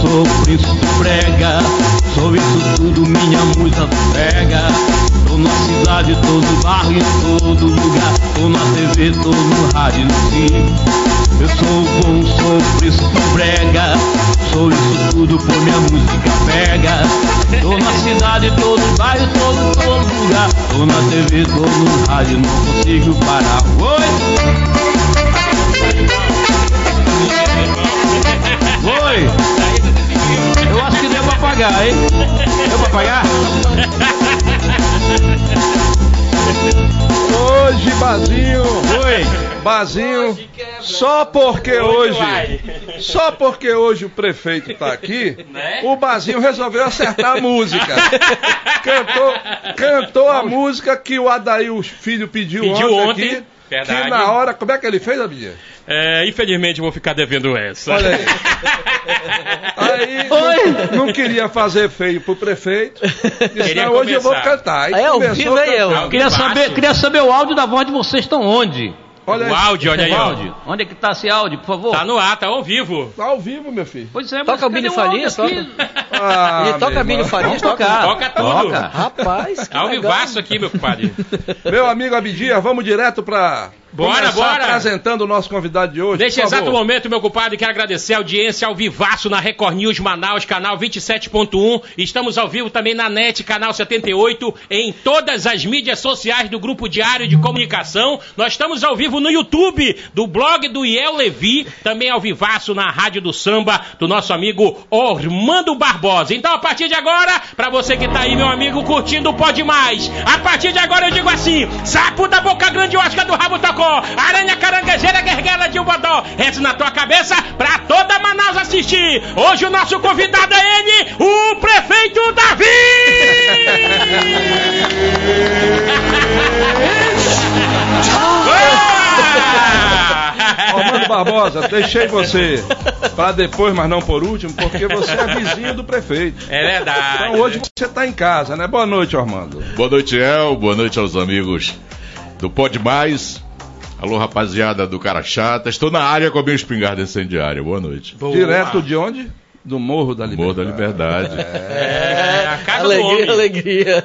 sou bom, sou príncipe prega, sou isso tudo, minha música pega. Tô na cidade, tô no bairro, em todo lugar, tô na TV, tô no rádio, sim. Eu sou bom, sou príncipe prega, sou isso tudo, por minha música pega. Tô na cidade, tô no bairro, em todo lugar, tô na TV, tô no rádio, não consigo parar. Oi! Pagar, hein? Deu pra pagar? Hoje, Bazinho. Oi! Bazinho, só porque hoje, só porque hoje o prefeito tá aqui, o Bazinho resolveu acertar a música. Cantou, cantou a música que o Adair, o filho, pediu, Pediu ontem, ontem, aqui. Verdade. Que na hora, como é que ele fez, Abinha? É, infelizmente eu vou ficar devendo essa. Olha aí. Aí não, não queria fazer feio pro prefeito. Disse, Queria não, hoje eu vou começar. cantar. Aí é ao vivo, a aí, eu. Queria saber, queria saber o áudio da voz de vocês estão onde? Olha o aí. áudio, olha aí, O ó. áudio. Onde é que tá esse áudio, por favor? Tá no ar, tá ao vivo. Tá ao vivo, meu filho. Pois é, mas Toca o Billy Farias, aqui? Ah, Ele toca meu Billy. Farias, tocar. Toca tudo. Toca. Rapaz, que Ao vivaço aqui, meu compadre. Meu amigo Abidia, vamos direto pra. Bora, bora. apresentando o nosso convidado de hoje. Neste exato momento, meu compadre, quero agradecer a audiência ao vivaço na Record News Manaus, canal 27.1. Estamos ao vivo também na NET, canal 78, em todas as mídias sociais do Grupo Diário de Comunicação. Nós estamos ao vivo no YouTube, do blog do Iel Levi, também ao vivaço na Rádio do Samba, do nosso amigo Ormando Barbosa. Então, a partir de agora, pra você que tá aí, meu amigo, curtindo o Pode Mais, a partir de agora eu digo assim, sapo da boca grande, Oscar do rabo tocou, aranha caranguejeira, guerguela de bodó, reze na tua cabeça pra toda Manaus assistir. Hoje o nosso convidado é ele, o prefeito Davi! Armando Barbosa, deixei você pra depois, mas não por último, porque você é vizinho do prefeito. É verdade. Então hoje você tá em casa, né? Boa noite, Armando. Boa noite, El. Boa noite aos amigos do Pode Mais. Alô, rapaziada do Cara Chata. Estou na área com a minha espingarda incendiária. Boa noite. Boa. Direto de onde? Do Morro da Liberdade. Morro da Liberdade. É, a casa do alegria, homem. alegria.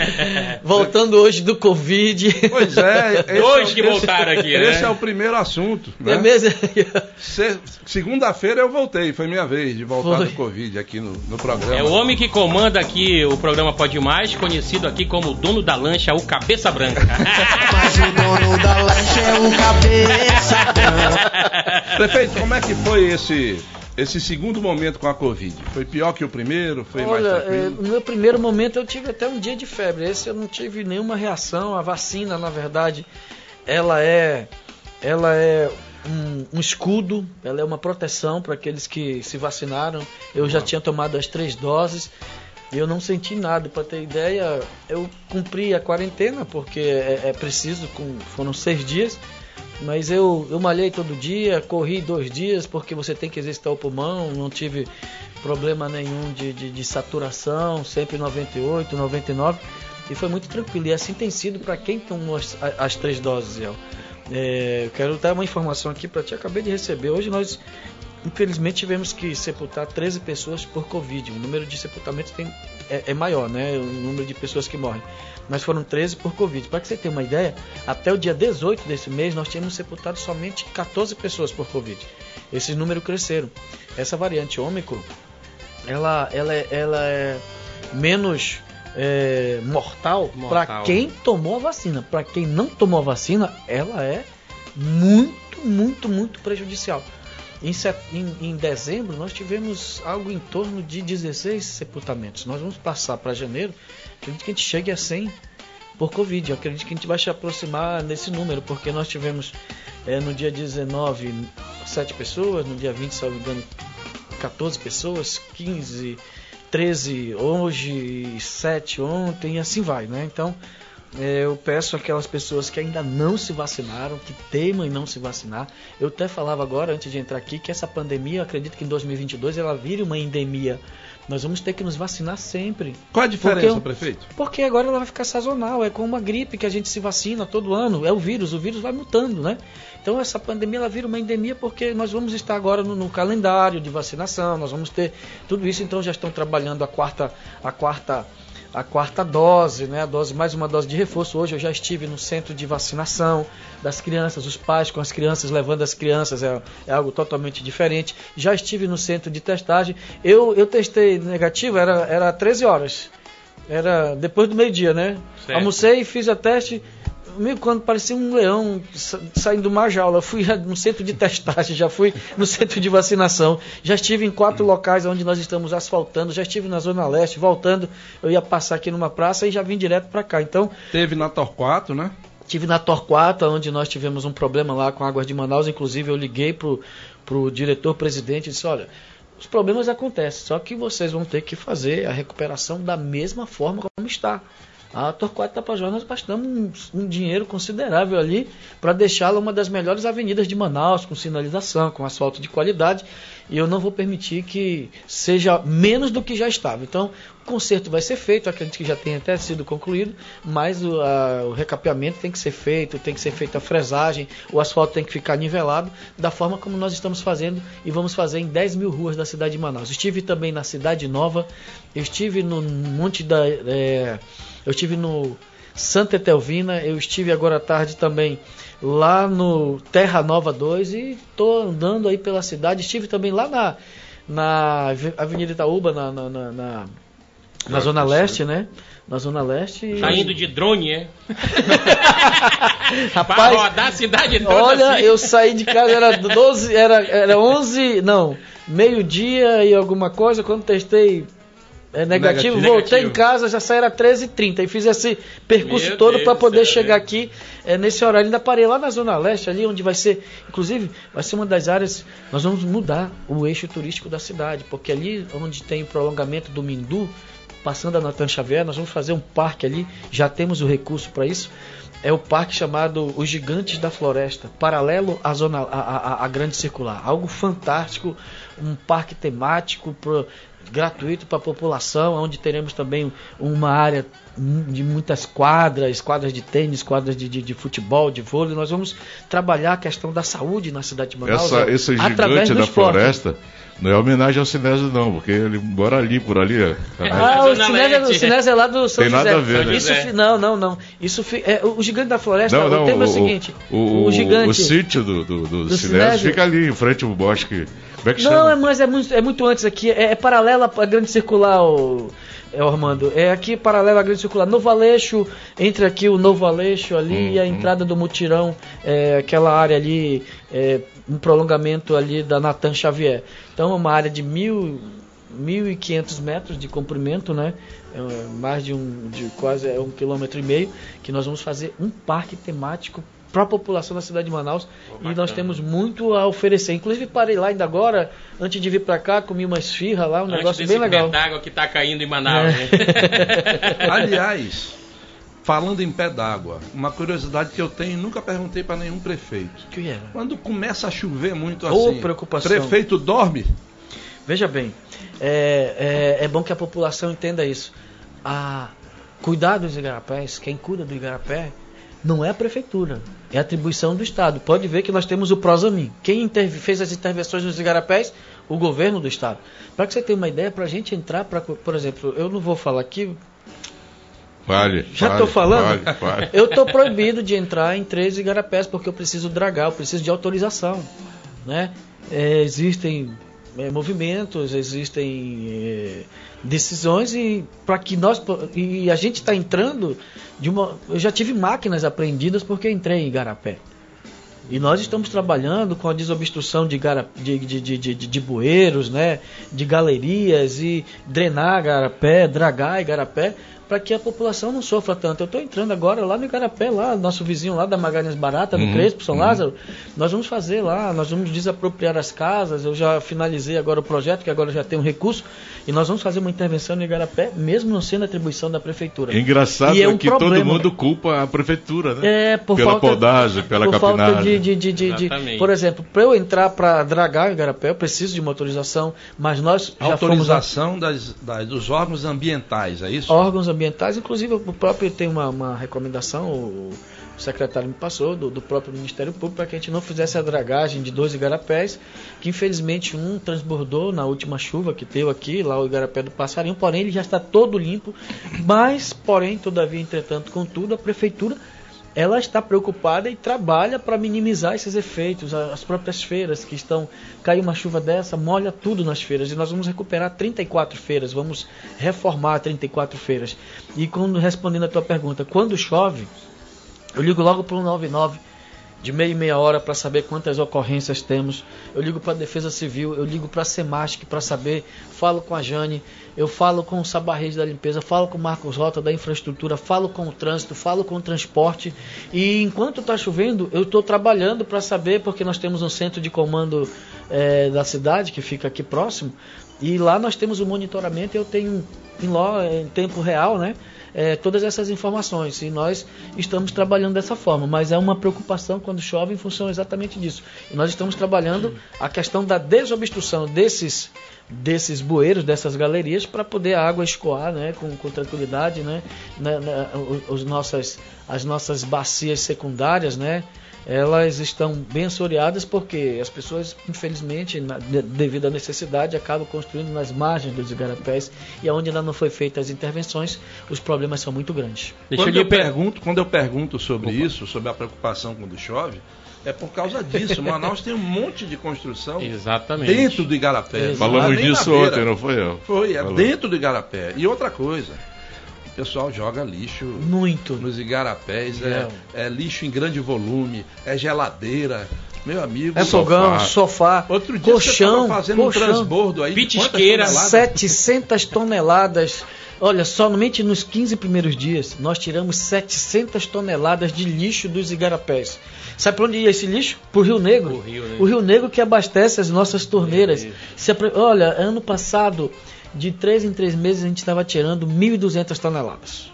Voltando hoje do Covid. Pois é. esse Dois é o- que voltaram aqui, né? Esse é o primeiro assunto. Né? É mesmo? Se- Segunda-feira eu voltei, foi minha vez de voltar Foi. do Covid aqui no, no programa. É o homem que comanda aqui o programa Pode Mais, conhecido aqui como o dono da lancha, o Cabeça Branca. Mas o dono da lancha é o cabeça branca. Prefeito, como é que foi esse, esse segundo momento com a Covid? Foi pior que o primeiro? Foi mais Olha, é, tranquilo? no meu primeiro momento eu tive até um dia de febre. Esse eu não tive nenhuma reação. A vacina, na verdade, ela é, ela é um, um escudo, ela é uma proteção para aqueles que se vacinaram. Eu já tinha tomado as três doses. e Eu não senti nada, para ter ideia, eu cumpri a quarentena porque é, é preciso, com, foram seis dias, mas eu, eu malhei todo dia, corri dois dias porque você tem que exercitar o pulmão, não tive problema nenhum de, de, de saturação, sempre 98, 99, e foi muito tranquilo. E assim tem sido para quem tomou as, as três doses, El. É, eu quero dar uma informação aqui para ti, acabei de receber. Hoje nós, infelizmente, tivemos que sepultar 13 pessoas por Covid. O número de sepultamentos tem, é, é maior, né? O número de pessoas que morrem. Mas foram 13 por Covid. Para que você tenha uma ideia, até o dia 18 desse mês nós tínhamos sepultado somente 14 pessoas por Covid. Esses números cresceram. Essa variante Ômicron, ela, ela, é- ela é menos é, mortal, Mortal. para quem tomou a vacina. Para quem não tomou a vacina, ela é muito, muito, muito prejudicial. Em, em- em dezembro, nós tivemos algo em torno de 16 sepultamentos. Nós vamos passar para janeiro, acredito que a gente chegue a 100 por Covid. Eu acredito que a gente vai se aproximar nesse número, porque nós tivemos eh, no dia 19 7 pessoas, no dia 20, se não me engano, 14 pessoas, 15, 13 hoje, 7 ontem, e assim vai, né? Então, eu peço aquelas pessoas que ainda não se vacinaram, que teimam em não se vacinar. Eu até falava agora, antes de entrar aqui, que essa pandemia, eu acredito que em 2022 ela vire uma endemia. Nós vamos ter que nos vacinar sempre. Qual a diferença, Porque prefeito? Porque agora ela vai ficar sazonal, é como uma gripe que a gente se vacina todo ano, é o vírus, o vírus vai mutando, né? Então essa pandemia ela vira uma endemia porque nós vamos estar agora no, no calendário de vacinação, nós vamos ter tudo isso, então já estão trabalhando a quarta, a quarta, a quarta dose, né? A dose, mais uma dose de reforço. Hoje eu já estive no centro de vacinação das crianças, os pais com as crianças, levando as crianças, é, é algo totalmente diferente. Já estive no centro de testagem. Eu, eu testei negativo, era, era 13 horas. Era depois do meio-dia, né? Certo. Almocei, fiz a teste. Meio quando parecia um leão sa- saindo de uma jaula. Eu fui no centro de testagem, já fui no centro de vacinação. Já estive em quatro locais onde nós estamos asfaltando. Já estive na Zona Leste, voltando. Eu ia passar aqui numa praça e já vim direto para cá. Então, Teve na Torquato, né? Tive na Torquata, onde nós tivemos um problema lá com Águas de Manaus. Inclusive, eu liguei pro, pro diretor-presidente e disse: Olha, os problemas acontecem, só que vocês vão ter que fazer a recuperação da mesma forma como está. A Torquato Tapajós, nós gastamos um, um dinheiro considerável ali para deixá-la uma das melhores avenidas de Manaus, com sinalização, com asfalto de qualidade. E eu não vou permitir que seja menos do que já estava. Então, o conserto vai ser feito, acredito que já tenha até sido concluído, mas o, a- o recapeamento tem que ser feito, tem que ser feita a fresagem, o asfalto tem que ficar nivelado, da forma como nós estamos fazendo e vamos fazer em 10 mil ruas da cidade de Manaus. Estive também na Cidade Nova, estive no Monte da. é, eu estive no Santa Etelvina, eu estive agora à tarde também lá no Terra Nova 2 e estou andando aí pela cidade. Estive também lá na, na Ave- Avenida Itaúba, na, na, na, na- na Zona Leste, né? Na Zona Leste. e- Tá indo de drone, é? Pra Rapaz, rodar a cidade toda Olha, assim. eu saí de casa, era 12, era, era 11, não, meio-dia e alguma coisa, quando testei é, negativo, Negativo. voltei Negativo. em casa, já saí era 13h30 e fiz esse percurso Meu todo para poder chegar aqui é, nesse horário. Ainda parei lá na Zona Leste, ali onde vai ser, inclusive, vai ser uma das áreas, nós vamos mudar o eixo turístico da cidade, porque ali onde tem o prolongamento do Mindu, passando a Natan Xavier, nós vamos fazer um parque ali, já temos o recurso para isso. É o parque chamado Os Gigantes da Floresta, paralelo à zona à, à- à grande circular. Algo fantástico, um parque temático pro- gratuito para a população, onde teremos também uma área de muitas quadras, quadras de tênis, quadras de, de- de futebol, de vôlei. Nós vamos trabalhar a questão da saúde na cidade de Manaus. Essa, é, esse gigante da esporte. floresta não é homenagem ao Sinésio, não, porque ele mora ali, por ali. ó. Ah, o Zona Cinésio, é- o Cinésio é lá do São Tem José. nada a ver, né? Isso fi- não, não, não. Isso é, o Gigante da Floresta, Não, não, o tema é o o, seguinte. o, o gigante. o sítio do, do, do, Do Sinésio Sinésio. fica ali, em frente ao bosque. Como é que Não, chama? é, mas é muito, é muito antes aqui. É, é paralela à grande circular, o, é, Armando. É aqui paralela à grande circular. Novo Aleixo, entre aqui o Novo Aleixo ali e a entrada do Mutirão, é, aquela área ali, é, um prolongamento ali da Natan Xavier. Então é uma área de mil, 1.500 metros de comprimento, né? É, mais de um, de quase é, um quilômetro e meio, que nós vamos fazer um parque temático para a população da cidade de Manaus e nós temos muito a oferecer. Inclusive parei lá ainda agora, antes de vir para cá, comi uma esfirra lá, um Antes negócio desse bem legal. pé d'água que tá caindo em Manaus, É. né? Aliás, falando em pé d'água, uma curiosidade que eu tenho e nunca perguntei para nenhum prefeito. Que era? Quando começa a chover muito assim, preocupação. prefeito dorme? Veja bem, é, é, é bom que a população entenda isso. A cuidar dos igarapés, quem cuida do igarapé, não é a prefeitura, é a atribuição do Estado. Pode ver que nós temos o Prosamin. Quem fez as intervenções nos igarapés? O governo do Estado. Para que você tenha uma ideia, para a gente entrar, pra, por exemplo, eu não vou falar aqui, Vale. já vale, estou falando? Vale, vale. Eu estou proibido de entrar em três igarapés porque eu preciso dragar, eu preciso de autorização. Né? É, existem é, movimentos, existem é, decisões e para que nós e a gente está entrando de uma. Eu já tive máquinas apreendidas porque entrei em Igarapé. E nós estamos trabalhando com a desobstrução de, de, de, de, de, bueiros, né, de galerias e drenar Igarapé, dragar Igarapé, para que a população não sofra tanto. Eu estou entrando agora lá no Igarapé, lá, nosso vizinho lá da Magalhães Barata, no uhum, Crespo, São uhum. Lázaro. Nós vamos fazer lá, nós vamos desapropriar as casas. Eu já finalizei agora o projeto, que agora já tem um recurso, e nós vamos fazer uma intervenção no Igarapé, mesmo não sendo atribuição da prefeitura. É engraçado e é um que problema. todo mundo culpa a prefeitura, né? É, por pela falta, podagem, pela por capinagem. Falta de, de, de, de, de por exemplo, para eu entrar para dragar o Igarapé, eu preciso de uma autorização, mas nós já autorização fomos... das, das, dos órgãos ambientais, é isso? Órgãos ambientais, inclusive o próprio tem uma, uma recomendação, o, o secretário me passou, do, do próprio Ministério Público, para que a gente não fizesse a dragagem de dois igarapés, que infelizmente um transbordou na última chuva que teve aqui, lá o igarapé do Passarinho, porém ele já está todo limpo, mas, porém, todavia, entretanto, contudo, a prefeitura ela está preocupada e trabalha para minimizar esses efeitos. As próprias feiras que estão. Cai uma chuva dessa, molha tudo nas feiras. E nós vamos recuperar 34 feiras, vamos reformar 34 feiras. E quando, respondendo a tua pergunta, quando chove, eu ligo logo para o 99 de meia e meia hora para saber quantas ocorrências temos. Eu ligo para a Defesa Civil, eu ligo para a Semasc para saber, falo com a Jane, eu falo com o Sabarrês da limpeza, falo com o Marcos Rota da infraestrutura, falo com o trânsito, falo com o transporte. E enquanto está chovendo, eu estou trabalhando para saber, porque nós temos um centro de comando é, da cidade que fica aqui próximo, e lá nós temos o monitoramento, eu tenho em, em tempo real, né? é, todas essas informações. E nós estamos trabalhando dessa forma, mas é uma preocupação quando chove em função exatamente disso. E nós estamos trabalhando a questão da desobstrução desses desses bueiros, dessas galerias, para poder a água escoar né, com, com tranquilidade, né, na, na, os nossas, as nossas bacias secundárias, né, elas estão bem assoreadas porque as pessoas, infelizmente, na, devido à necessidade, acabam construindo nas margens dos igarapés e onde ainda não foi feitas as intervenções, os problemas são muito grandes. Deixa quando, eu, pergunto, quando eu pergunto sobre Opa. isso, sobre a preocupação quando chove, é por causa disso. Manaus tem um monte de construção Exatamente. dentro do Igarapé. Falamos disso ontem, não foi eu? Foi, é Falou. dentro do Igarapé. E outra coisa, o pessoal joga lixo muito nos igarapés, é, é, lixo em grande volume, é geladeira. Meu amigo, é fogão, sofá, Outro dia colchão, você fazendo colchão, um transbordo aí, pitisqueira, 700 toneladas. Olha, somente nos 15 primeiros dias nós tiramos 700 toneladas de lixo dos igarapés. Sabe para onde ia esse lixo? Para o Rio Negro. O Rio, né? o Rio Negro que abastece as nossas torneiras. Se, olha, ano passado de três em três meses a gente estava tirando 1.200 toneladas.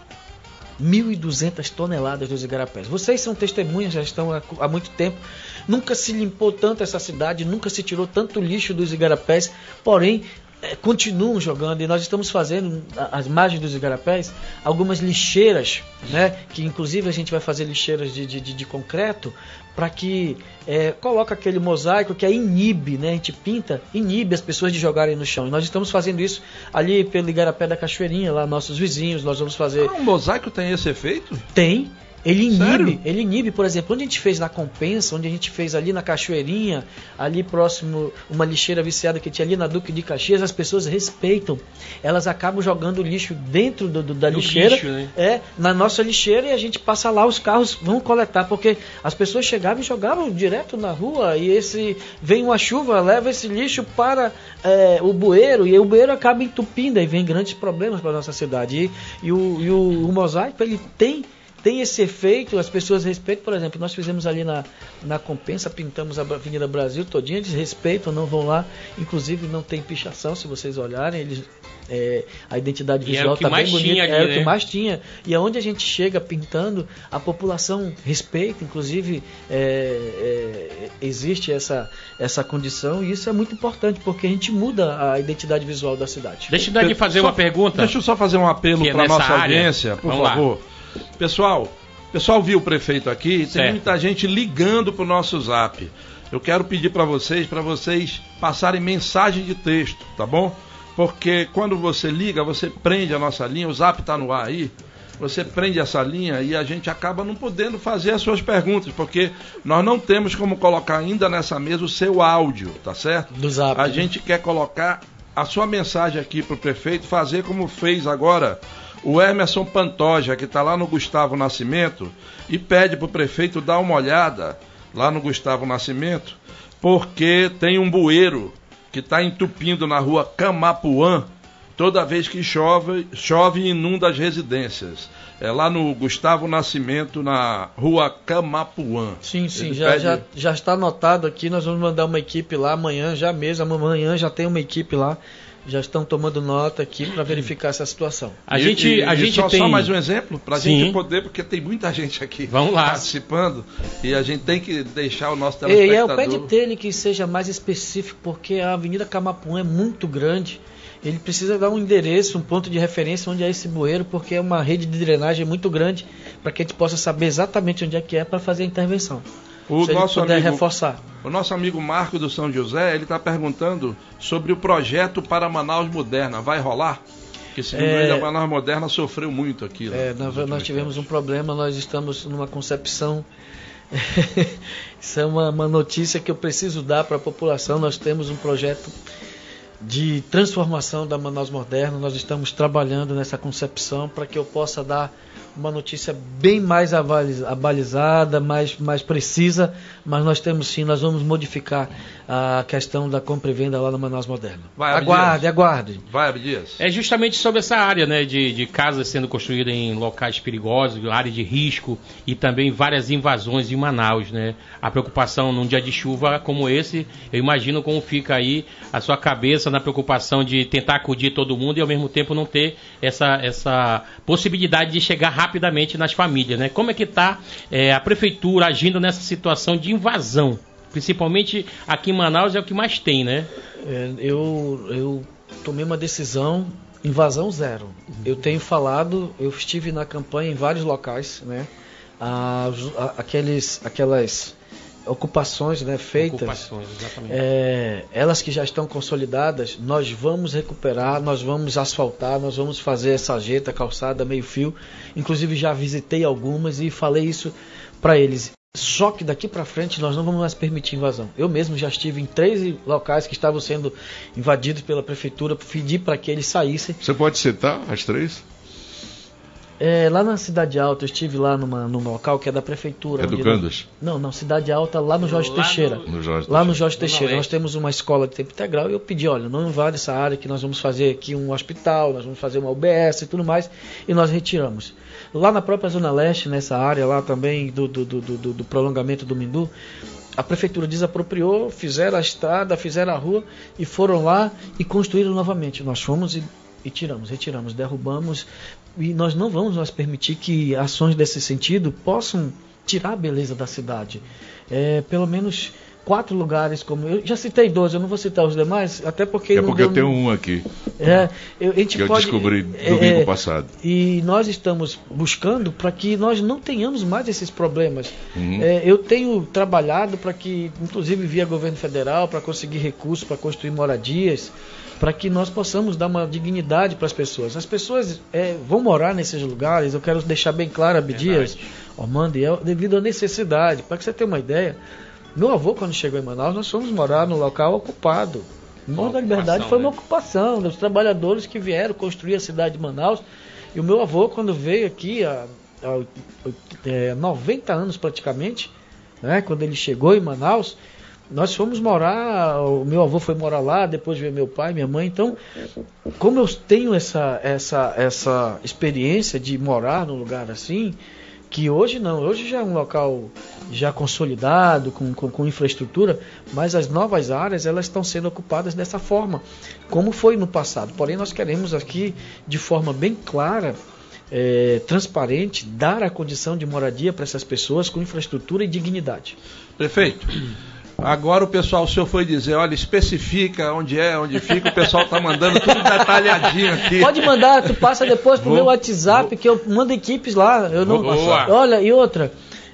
1.200 toneladas dos igarapés. Vocês são testemunhas, já estão há, há, muito tempo. Nunca se limpou tanto essa cidade, nunca se tirou tanto lixo dos igarapés. Porém, é, continuam jogando e nós estamos fazendo as margens dos igarapés algumas lixeiras, né? Que inclusive a gente vai fazer lixeiras de, de, de concreto para que é, coloca aquele mosaico que é inibe, né? A gente pinta, inibe as pessoas de jogarem no chão. E nós estamos fazendo isso ali pelo Igarapé da Cachoeirinha, lá nossos vizinhos. Nós vamos fazer. Ah, um mosaico tem esse efeito? Tem. Ele inibe, Sério? ele inibe, por exemplo, onde a gente fez na Compensa, onde a gente fez ali na Cachoeirinha, ali próximo, uma lixeira viciada que tinha ali na Duque de Caxias, as pessoas respeitam. Elas acabam jogando lixo dentro do, do da no lixeira, lixo, né? é, na nossa lixeira e a gente passa lá, os carros vão coletar, porque as pessoas chegavam e jogavam direto na rua e esse vem uma chuva, leva esse lixo para é, o bueiro e o bueiro acaba entupindo e vem grandes problemas para nossa cidade. E, e, o, e o, o mosaico ele tem tem esse efeito, as pessoas respeitam, por exemplo, nós fizemos ali na, na compensa, pintamos a Avenida Brasil todinha, eles respeitam, não vão lá, inclusive não tem pichação, se vocês olharem, eles, é, a identidade visual está bem bonita, ali, é o que né? mais tinha, e aonde a gente chega pintando, a população respeita, inclusive é, é, existe essa, essa condição, e isso é muito importante, porque a gente muda a identidade visual da cidade. Deixa eu fazer só, uma pergunta. Deixa eu só fazer um apelo é para a nossa área. audiência, por Vamos favor. Lá. Pessoal, pessoal viu o prefeito aqui, certo. tem muita gente ligando para o nosso zap. Eu quero pedir para vocês, para vocês passarem mensagem de texto, tá bom? Porque quando você liga, você prende a nossa linha, o zap está no ar aí. você prende essa linha e a gente acaba não podendo fazer as suas perguntas, porque nós não temos como colocar ainda nessa mesa o seu áudio, tá certo? Do zap. A gente quer colocar a sua mensagem aqui para o prefeito, fazer como fez agora o Emerson Pantoja, que está lá no Gustavo Nascimento, e pede para o prefeito dar uma olhada lá no Gustavo Nascimento, porque tem um bueiro que está entupindo na rua Camapuã, toda vez que chove, chove e inunda as residências. É lá no Gustavo Nascimento, na rua Camapuã. Sim, sim, já, pede... já, já está anotado aqui. Nós vamos mandar uma equipe lá amanhã, já mesmo. Amanhã já tem uma equipe lá já estão tomando nota aqui para verificar essa situação. A gente, e, a e gente só, tem... só mais um exemplo para a gente poder, porque tem muita gente aqui Vamos lá. participando e a gente tem que deixar o nosso telespectador. E é o pé de dele que seja mais específico, porque a Avenida Camapuã é muito grande. Ele precisa dar um endereço, um ponto de referência onde é esse bueiro, porque é uma rede de drenagem muito grande para que a gente possa saber exatamente onde é que é para fazer a intervenção. O se nosso puder amigo, reforçar. O nosso amigo Marco do São José, ele está perguntando sobre o projeto para Manaus Moderna. Vai rolar? Porque segundo é, a Manaus Moderna sofreu muito aqui. É, nós, nós tivemos um problema, nós estamos numa concepção. Isso é uma, uma notícia que eu preciso dar para a população. Nós temos um projeto de transformação da Manaus Moderna. Nós estamos trabalhando nessa concepção para que eu possa dar uma notícia bem mais abalizada, mais, mais precisa, mas nós temos sim, nós vamos modificar a questão da compra e venda lá no Manaus Moderno. Vai, aguarde, Dias. aguarde. Vai, Dias. É justamente sobre essa área né, de, de casas sendo construídas em locais perigosos, área de risco e também várias invasões em Manaus. Né? A preocupação num dia de chuva como esse, eu imagino como fica aí a sua cabeça na preocupação de tentar acudir todo mundo e ao mesmo tempo não ter essa, essa possibilidade de chegar rapidamente nas famílias, né? Como é que está é, a prefeitura agindo nessa situação de invasão? Principalmente aqui em Manaus é o que mais tem, né? É, eu, eu tomei uma decisão, invasão zero. Eu tenho falado, eu estive na campanha em vários locais, né? Ah, aqueles, aquelas ocupações né, feitas, ocupações, é, elas que já estão consolidadas, nós vamos recuperar, nós vamos asfaltar, nós vamos fazer essa jeta, calçada, meio fio. Inclusive já visitei algumas e falei isso para eles. Só que daqui para frente nós não vamos mais permitir invasão. Eu mesmo já estive em três locais que estavam sendo invadidos pela prefeitura, pedi para que eles saíssem. Você pode citar as três? É, lá na Cidade Alta, eu estive lá numa, num local que é da prefeitura. Educandas? Não, não, Cidade Alta, lá no Jorge lá Teixeira. No, no Jorge lá no Jorge Teixeira. Nós temos uma escola de tempo integral e eu pedi, olha, não invade essa área que nós vamos fazer aqui um hospital, nós vamos fazer uma UBS e tudo mais, e nós retiramos. Lá na própria Zona Leste, nessa área lá também do, do, do, do, do prolongamento do Mindu, a prefeitura desapropriou, fizeram a estrada, fizeram a rua e foram lá e construíram novamente. Nós fomos e e tiramos, retiramos, derrubamos e nós não vamos mais permitir que ações desse sentido possam tirar a beleza da cidade. É, pelo menos quatro lugares como eu já citei dois, eu não vou citar os demais, até porque é porque eu tenho um aqui. É, eu, a gente que pode, eu descobri domingo é, passado. E nós estamos buscando para que nós não tenhamos mais esses problemas. Uhum. É, eu tenho trabalhado para que, inclusive via governo federal, para conseguir recursos para construir moradias para que nós possamos dar uma dignidade para as pessoas. As pessoas é, vão morar nesses lugares, eu quero deixar bem claro, Abdias, Ormando, é devido à necessidade. Para que você tenha uma ideia, meu avô, quando chegou em Manaus, nós fomos morar no local ocupado. O Morro da Liberdade foi uma né? ocupação dos trabalhadores que vieram construir a cidade de Manaus. E o meu avô, quando veio aqui, há, há é, 90 anos praticamente, né, quando ele chegou em Manaus, nós fomos morar, o meu avô foi morar lá, depois veio meu pai, minha mãe. Então, como eu tenho essa, essa, essa experiência de morar num lugar assim, que hoje não, hoje já é um local já consolidado, com, com, com, infraestrutura, mas as novas áreas elas estão sendo ocupadas dessa forma, como foi no passado. Porém, nós queremos aqui, de forma bem clara, é, transparente, dar a condição de moradia para essas pessoas com infraestrutura e dignidade. Prefeito. Agora o pessoal, o senhor foi dizer, olha, especifica onde é, onde fica, o pessoal está mandando tudo detalhadinho aqui. Pode mandar, tu passa depois pro vou, meu WhatsApp, vou, que eu mando equipes lá. Eu não. Olha, e outra,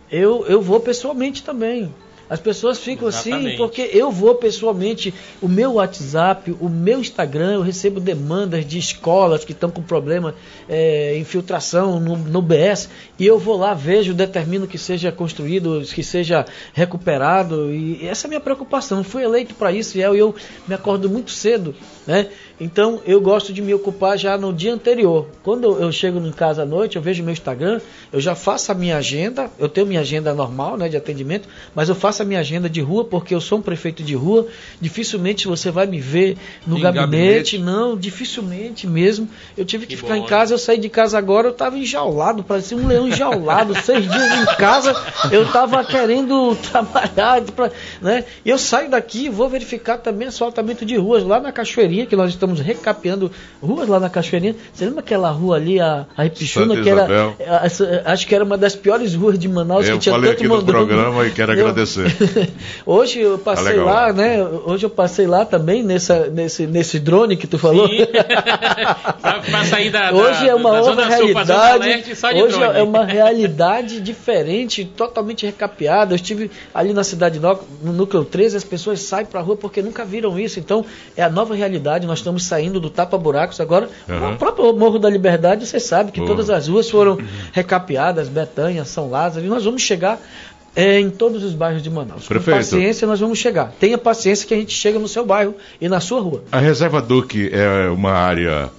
eu, eu vou pessoalmente também. As pessoas ficam assim, Exatamente. porque eu vou pessoalmente, o meu WhatsApp, o meu Instagram, eu recebo demandas de escolas que estão com problema, é, infiltração no, no BS, e eu vou lá, vejo, determino que seja construído, que seja recuperado, e essa é a minha preocupação. Fui eleito para isso, e eu, eu me acordo muito cedo, né? Então eu gosto de me ocupar já no dia anterior. Quando eu, chego em casa à noite, eu vejo meu Instagram, eu já faço a minha agenda, eu tenho minha agenda normal, né, de atendimento, mas eu faço a minha agenda de rua porque eu sou um prefeito de rua. Dificilmente você vai me ver no gabinete, gabinete. não, dificilmente mesmo. Eu tive que, Que ficar bom, em casa, eu saí de casa agora, eu estava enjaulado, parecia um leão enjaulado, seis dias em casa, eu estava querendo trabalhar, pra, né? E eu saio daqui, vou verificar também asfaltamento de ruas lá na Cachoeirinha, que nós estamos recapeando ruas lá na Cachoeirinha. Você lembra aquela rua ali, a, a que era, a- acho que era uma das piores ruas de Manaus, Eu que tinha falei tanto aqui no programa e quero Eu- agradecer. Hoje eu passei Tá lá, né? Hoje eu passei lá também nessa, nesse, nesse drone que tu falou. Sim. Pra- sair da- da- hoje é uma da outra Sul realidade. De hoje drone. é uma realidade diferente, totalmente recapeada. Eu estive ali na cidade nova, no núcleo 13, as pessoas saem pra rua porque nunca viram isso. Então é a nova realidade. Nós estamos saindo do tapa buracos agora. Uhum. O próprio Morro da Liberdade, você sabe que Morro. todas as ruas foram recapeadas, Betanha, São Lázaro, e nós vamos chegar é, em todos os bairros de Manaus. Prefeito. Com paciência nós vamos chegar. Tenha paciência que a gente chega no seu bairro e na sua rua. A Reserva Duque é uma área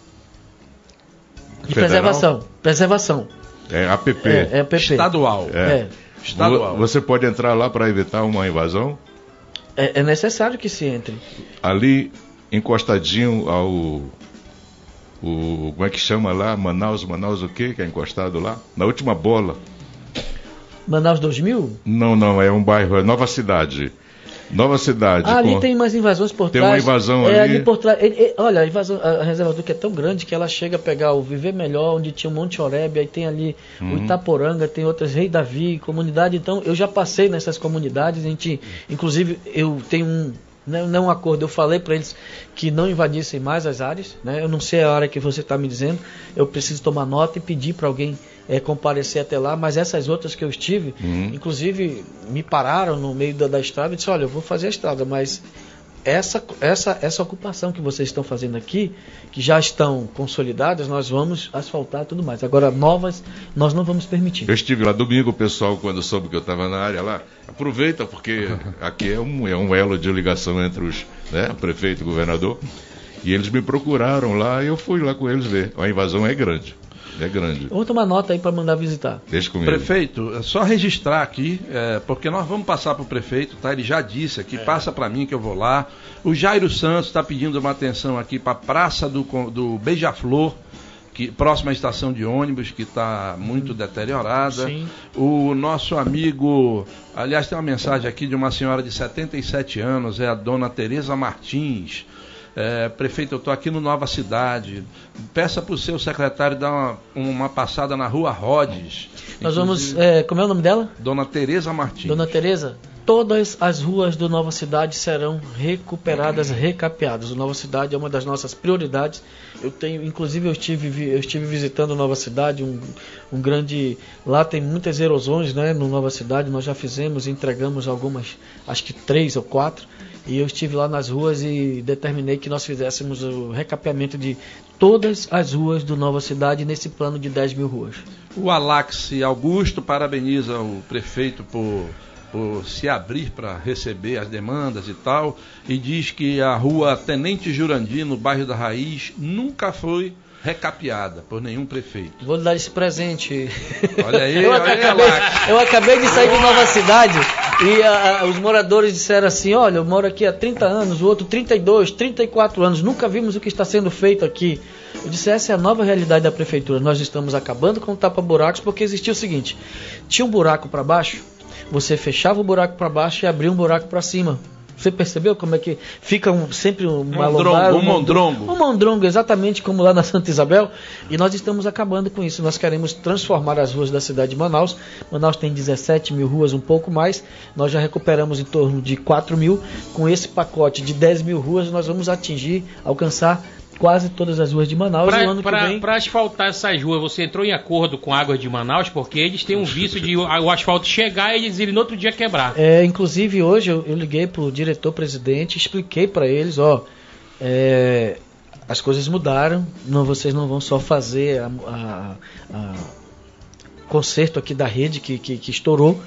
De federal? preservação. Preservação. É APP. É, é PP. Estadual. É. É. Estadual. Vo- Você pode entrar lá para evitar uma invasão? É, é necessário que se entre. Ali, encostadinho ao. O, como é que chama lá? Manaus, Manaus o quê? Que é encostado lá? Na última bola. Manaus 2000? Não, não, é um bairro, é Nova Cidade. Nova Cidade. Ah, ali com- tem mais invasões por Tem trás. uma invasão é, ali. por trás. ele- ele- olha, a, invasão, a reserva Duque é tão grande que ela chega a pegar o Viver Melhor, onde tinha o Monte Oreb, aí tem ali Uhum. o Itaporanga, tem outras, Rei Davi, comunidade. Então, eu já passei nessas comunidades. A gente, inclusive, eu tenho um. Não, não um acordo, eu falei para eles que não invadissem mais as áreas. Né? Eu não sei a hora que você está me dizendo, eu preciso tomar nota e pedir para alguém eh, comparecer até lá. Mas essas outras que eu estive, Uhum. inclusive me pararam no meio da, da estrada e disse: Olha, eu vou fazer a estrada, mas essa, essa, essa ocupação que vocês estão fazendo aqui, que já estão consolidadas, nós vamos asfaltar tudo mais. Agora, novas, nós não vamos permitir. Eu estive lá domingo, o pessoal, quando soube que eu estava na área lá, aproveita, porque aqui é um, é um elo de ligação entre os né, prefeito e governador. E eles me procuraram lá e eu fui lá com eles ver. A invasão é grande. É grande. Eu vou tomar nota aí para mandar visitar. Deixa comigo. Prefeito, é só registrar aqui, é, porque nós vamos passar para o prefeito, tá? Ele já disse aqui, passa para mim que eu vou lá. O Jairo Santos está pedindo uma atenção aqui para a Praça do, do Beija-Flor, que próxima à estação de ônibus, que está muito deteriorada. Sim. O nosso amigo, aliás, tem uma mensagem aqui de uma senhora de 77 anos, é a dona Tereza Martins. É, prefeito, eu estou aqui no Nova Cidade. Peça para o seu secretário dar uma, uma passada na rua Rhodes. Nós vamos. É, como é o nome dela? Dona Tereza Martins. Dona Tereza, todas as ruas do Nova Cidade serão recuperadas, recapeadas. O Nova Cidade é uma das nossas prioridades. Eu tenho, inclusive, eu estive, eu estive visitando Nova Cidade, um, um grande. Lá tem muitas erosões, né? No Nova Cidade nós já fizemos, entregamos algumas, acho que três ou quatro. E eu estive lá nas ruas e determinei que nós fizéssemos o recapeamento de todas as ruas do Nova Cidade nesse plano de 10 mil ruas. O Alaxe Augusto parabeniza o prefeito por, por se abrir para receber as demandas e tal, e diz que a rua Tenente Jurandir, no bairro da Raiz, nunca foi recapeada por nenhum prefeito. Vou lhe dar esse presente. Olha aí, eu, olha acabei, eu acabei de sair de Nova Cidade e a- a- os moradores disseram assim: Olha, eu moro aqui há 30 anos, o outro 32, 34 anos, nunca vimos o que está sendo feito aqui. Eu disse: Essa é a nova realidade da prefeitura. Nós estamos acabando com o tapa-buracos porque existia o seguinte: tinha um buraco para baixo, você fechava o buraco para baixo e abria um buraco para cima. Você percebeu como é que fica um- sempre uma Mondrongo, lombada, um mondrongo. um mondrongo, exatamente como lá na Santa Isabel. E nós estamos acabando com isso. Nós queremos transformar as ruas da cidade de Manaus. Manaus tem 17 mil ruas, um pouco mais. Nós já recuperamos em torno de 4 mil. Com esse pacote de 10 mil ruas, nós vamos atingir, alcançar quase todas as ruas de Manaus. Pra, o ano pra, vem... pra asfaltar essas ruas, você entrou em acordo com a Água de Manaus? Porque eles têm um vício de o, o asfalto chegar e eles irem no outro dia quebrar. É, inclusive hoje eu, eu liguei pro diretor-presidente, expliquei para eles, ó, é, as coisas mudaram, não, vocês não vão só fazer a, a, a conserto aqui da rede que, que, que estourou,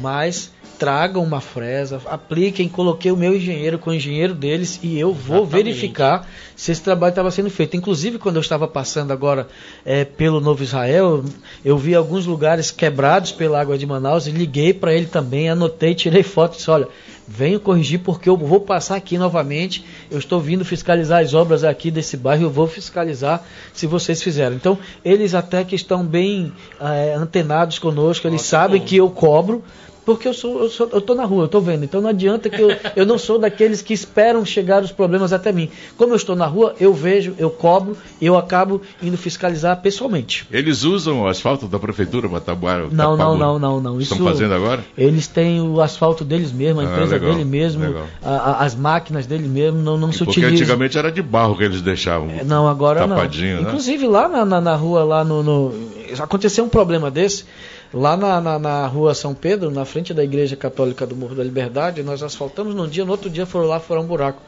mas tragam uma fresa, apliquem, coloquei o meu engenheiro com o engenheiro deles e eu vou Exatamente. verificar se esse trabalho estava sendo feito. Inclusive, quando eu estava passando agora é, pelo Novo Israel, eu vi alguns lugares quebrados pela água de Manaus e liguei para ele também, anotei, tirei foto e disse, olha, venho corrigir porque eu vou passar aqui novamente, eu estou vindo fiscalizar as obras aqui desse bairro, eu vou fiscalizar se vocês fizeram. Então, eles até que estão bem é, antenados conosco, eles Nossa, sabem bom. que eu cobro, porque eu sou, eu sou, eu tô na rua, eu tô vendo. Então não adianta que eu, eu não sou daqueles que esperam chegar os problemas até mim. Como eu estou na rua, eu vejo, eu cobro, eu acabo indo fiscalizar pessoalmente. Eles usam o asfalto da prefeitura para tabuar Não, não, não, não, não. Estão Isso- fazendo agora? Eles têm o asfalto deles mesmo, a Ah, empresa legal, dele mesmo, a- a- as máquinas dele mesmo, não, não se Porque utiliza. antigamente era de barro que eles deixavam. É, Não, agora tapadinho, não. né? Inclusive lá na, na, na rua, lá no, no- Aconteceu um problema desse. Lá na, na, na rua São Pedro, na frente da Igreja Católica do Morro da Liberdade, nós asfaltamos num dia, no outro dia foram lá, foram um buraco.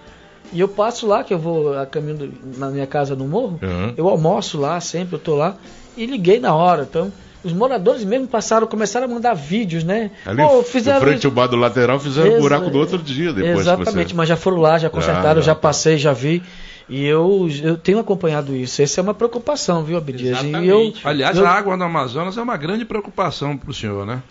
E eu passo lá, que eu vou a caminho do- na minha casa no morro, Uhum. eu almoço lá, sempre eu tô lá, e liguei na hora. Então, os moradores mesmo passaram, começaram a mandar vídeos, né? Ali, Pô, fizeram frente ao bar do lateral, fizeram Exa- buraco no outro dia. Depois Exatamente, você... mas já foram lá, já consertaram, Ah, já tá. passei, já vi. E eu, eu tenho acompanhado isso. Essa é uma preocupação, viu, Abdias? E eu. Aliás, eu- a água no Amazonas é uma grande preocupação para o senhor, né?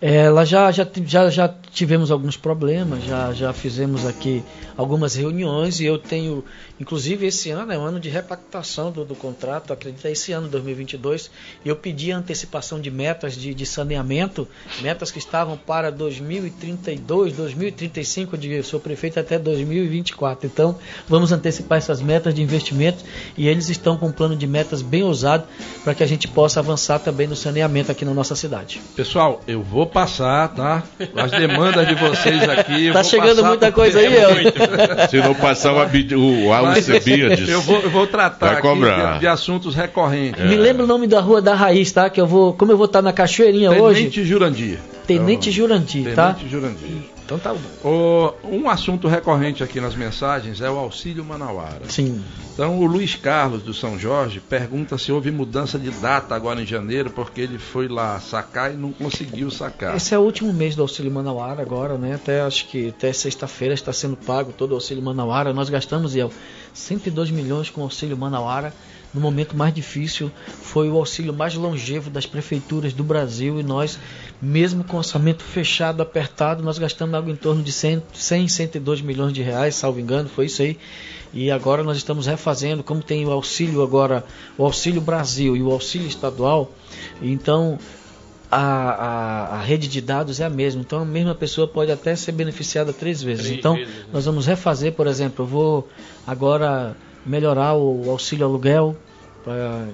ela já, já, já, já tivemos alguns problemas, já, já fizemos aqui algumas reuniões e eu tenho, inclusive esse ano é um ano de repactação do, do contrato, acredito é esse ano 2022, e eu pedi a antecipação de metas de, de saneamento, metas que estavam para 2032, 2035, eu digo, eu sou prefeito até 2024, então vamos antecipar essas metas de investimento e eles estão com um plano de metas bem ousado para que a gente possa avançar também no saneamento aqui na nossa cidade. Pessoal, eu vou passar, tá? As demandas de vocês aqui. eu Tá vou chegando muita coisa aí, é ó. muito. Se não passar o, o Alcebiades. Eu vou, eu vou tratar de, de assuntos recorrentes. Me lembra o nome da rua da Raiz, tá? Que eu vou, como eu vou estar na Cachoeirinha hoje, Tenente Jurandir. Tenente Jurandir, tá? Tenente Jurandir. Então tá bom. O- um assunto recorrente aqui nas mensagens é o auxílio Manauara. Sim. Então o Luiz Carlos do São Jorge pergunta se houve mudança de data agora em janeiro, porque ele foi lá sacar e não conseguiu sacar. Esse é o último mês do Auxílio Manauara agora, né? Até acho que até sexta-feira está sendo pago todo o Auxílio Manauara. Nós gastamos, Iel, 102 milhões com o Auxílio Manauara. No momento mais difícil, foi o auxílio mais longevo das prefeituras do Brasil e nós, mesmo com orçamento fechado, apertado, nós gastamos algo em torno de 100, 100 102 milhões de reais, salvo engano, foi isso aí. E agora nós estamos refazendo, como tem o auxílio agora, o Auxílio Brasil e o auxílio estadual, então a, a, a rede de dados é a mesma. Então a mesma pessoa pode até ser beneficiada três vezes. Três então vezes, né? nós vamos refazer, por exemplo, eu vou agora melhorar o auxílio aluguel para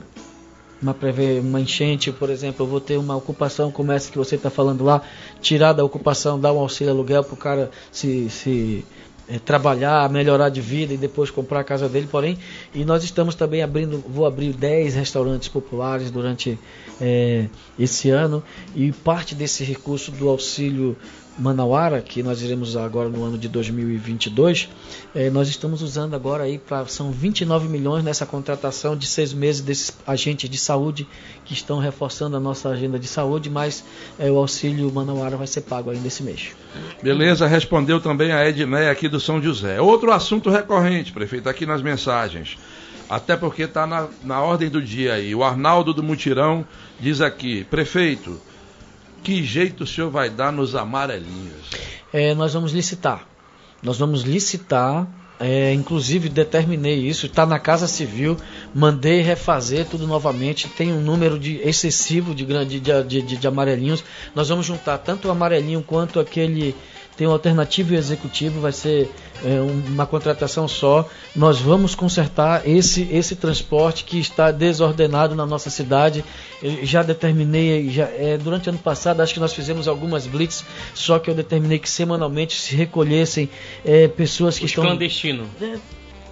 uma prever uma enchente, por exemplo, eu vou ter uma ocupação como essa que você está falando lá, tirar da ocupação, dar um auxílio aluguel para o cara se, se eh, trabalhar, melhorar de vida e depois comprar a casa dele, porém, e nós estamos também abrindo, vou abrir 10 restaurantes populares durante eh, esse ano e parte desse recurso do auxílio Manauara, que nós iremos agora no ano de 2022, eh, nós estamos usando agora aí para são 29 milhões nessa contratação de seis meses desses agentes de saúde que estão reforçando a nossa agenda de saúde, mas eh, o auxílio Manauara vai ser pago ainda esse mês. Beleza, respondeu também a Edneia aqui do São José. Outro assunto recorrente, prefeito, aqui nas mensagens. Até porque está na, na ordem do dia aí. O Arnaldo do Mutirão diz aqui, prefeito, que jeito o senhor vai dar nos amarelinhos? É, nós vamos licitar. Nós vamos licitar. é, inclusive determinei isso, está na Casa Civil, mandei refazer tudo novamente. Tem um número de excessivo de, grande, de, de, de- amarelinhos. Nós vamos juntar tanto o amarelinho quanto aquele. Tem um alternativo e executivo, vai ser é, um- uma contratação só. Nós vamos consertar esse, esse transporte que está desordenado na nossa cidade. Eu já determinei, já, é, durante o ano passado, acho que nós fizemos algumas blitz, só que eu determinei que semanalmente se recolhessem é, pessoas que Os estão. clandestinos. É,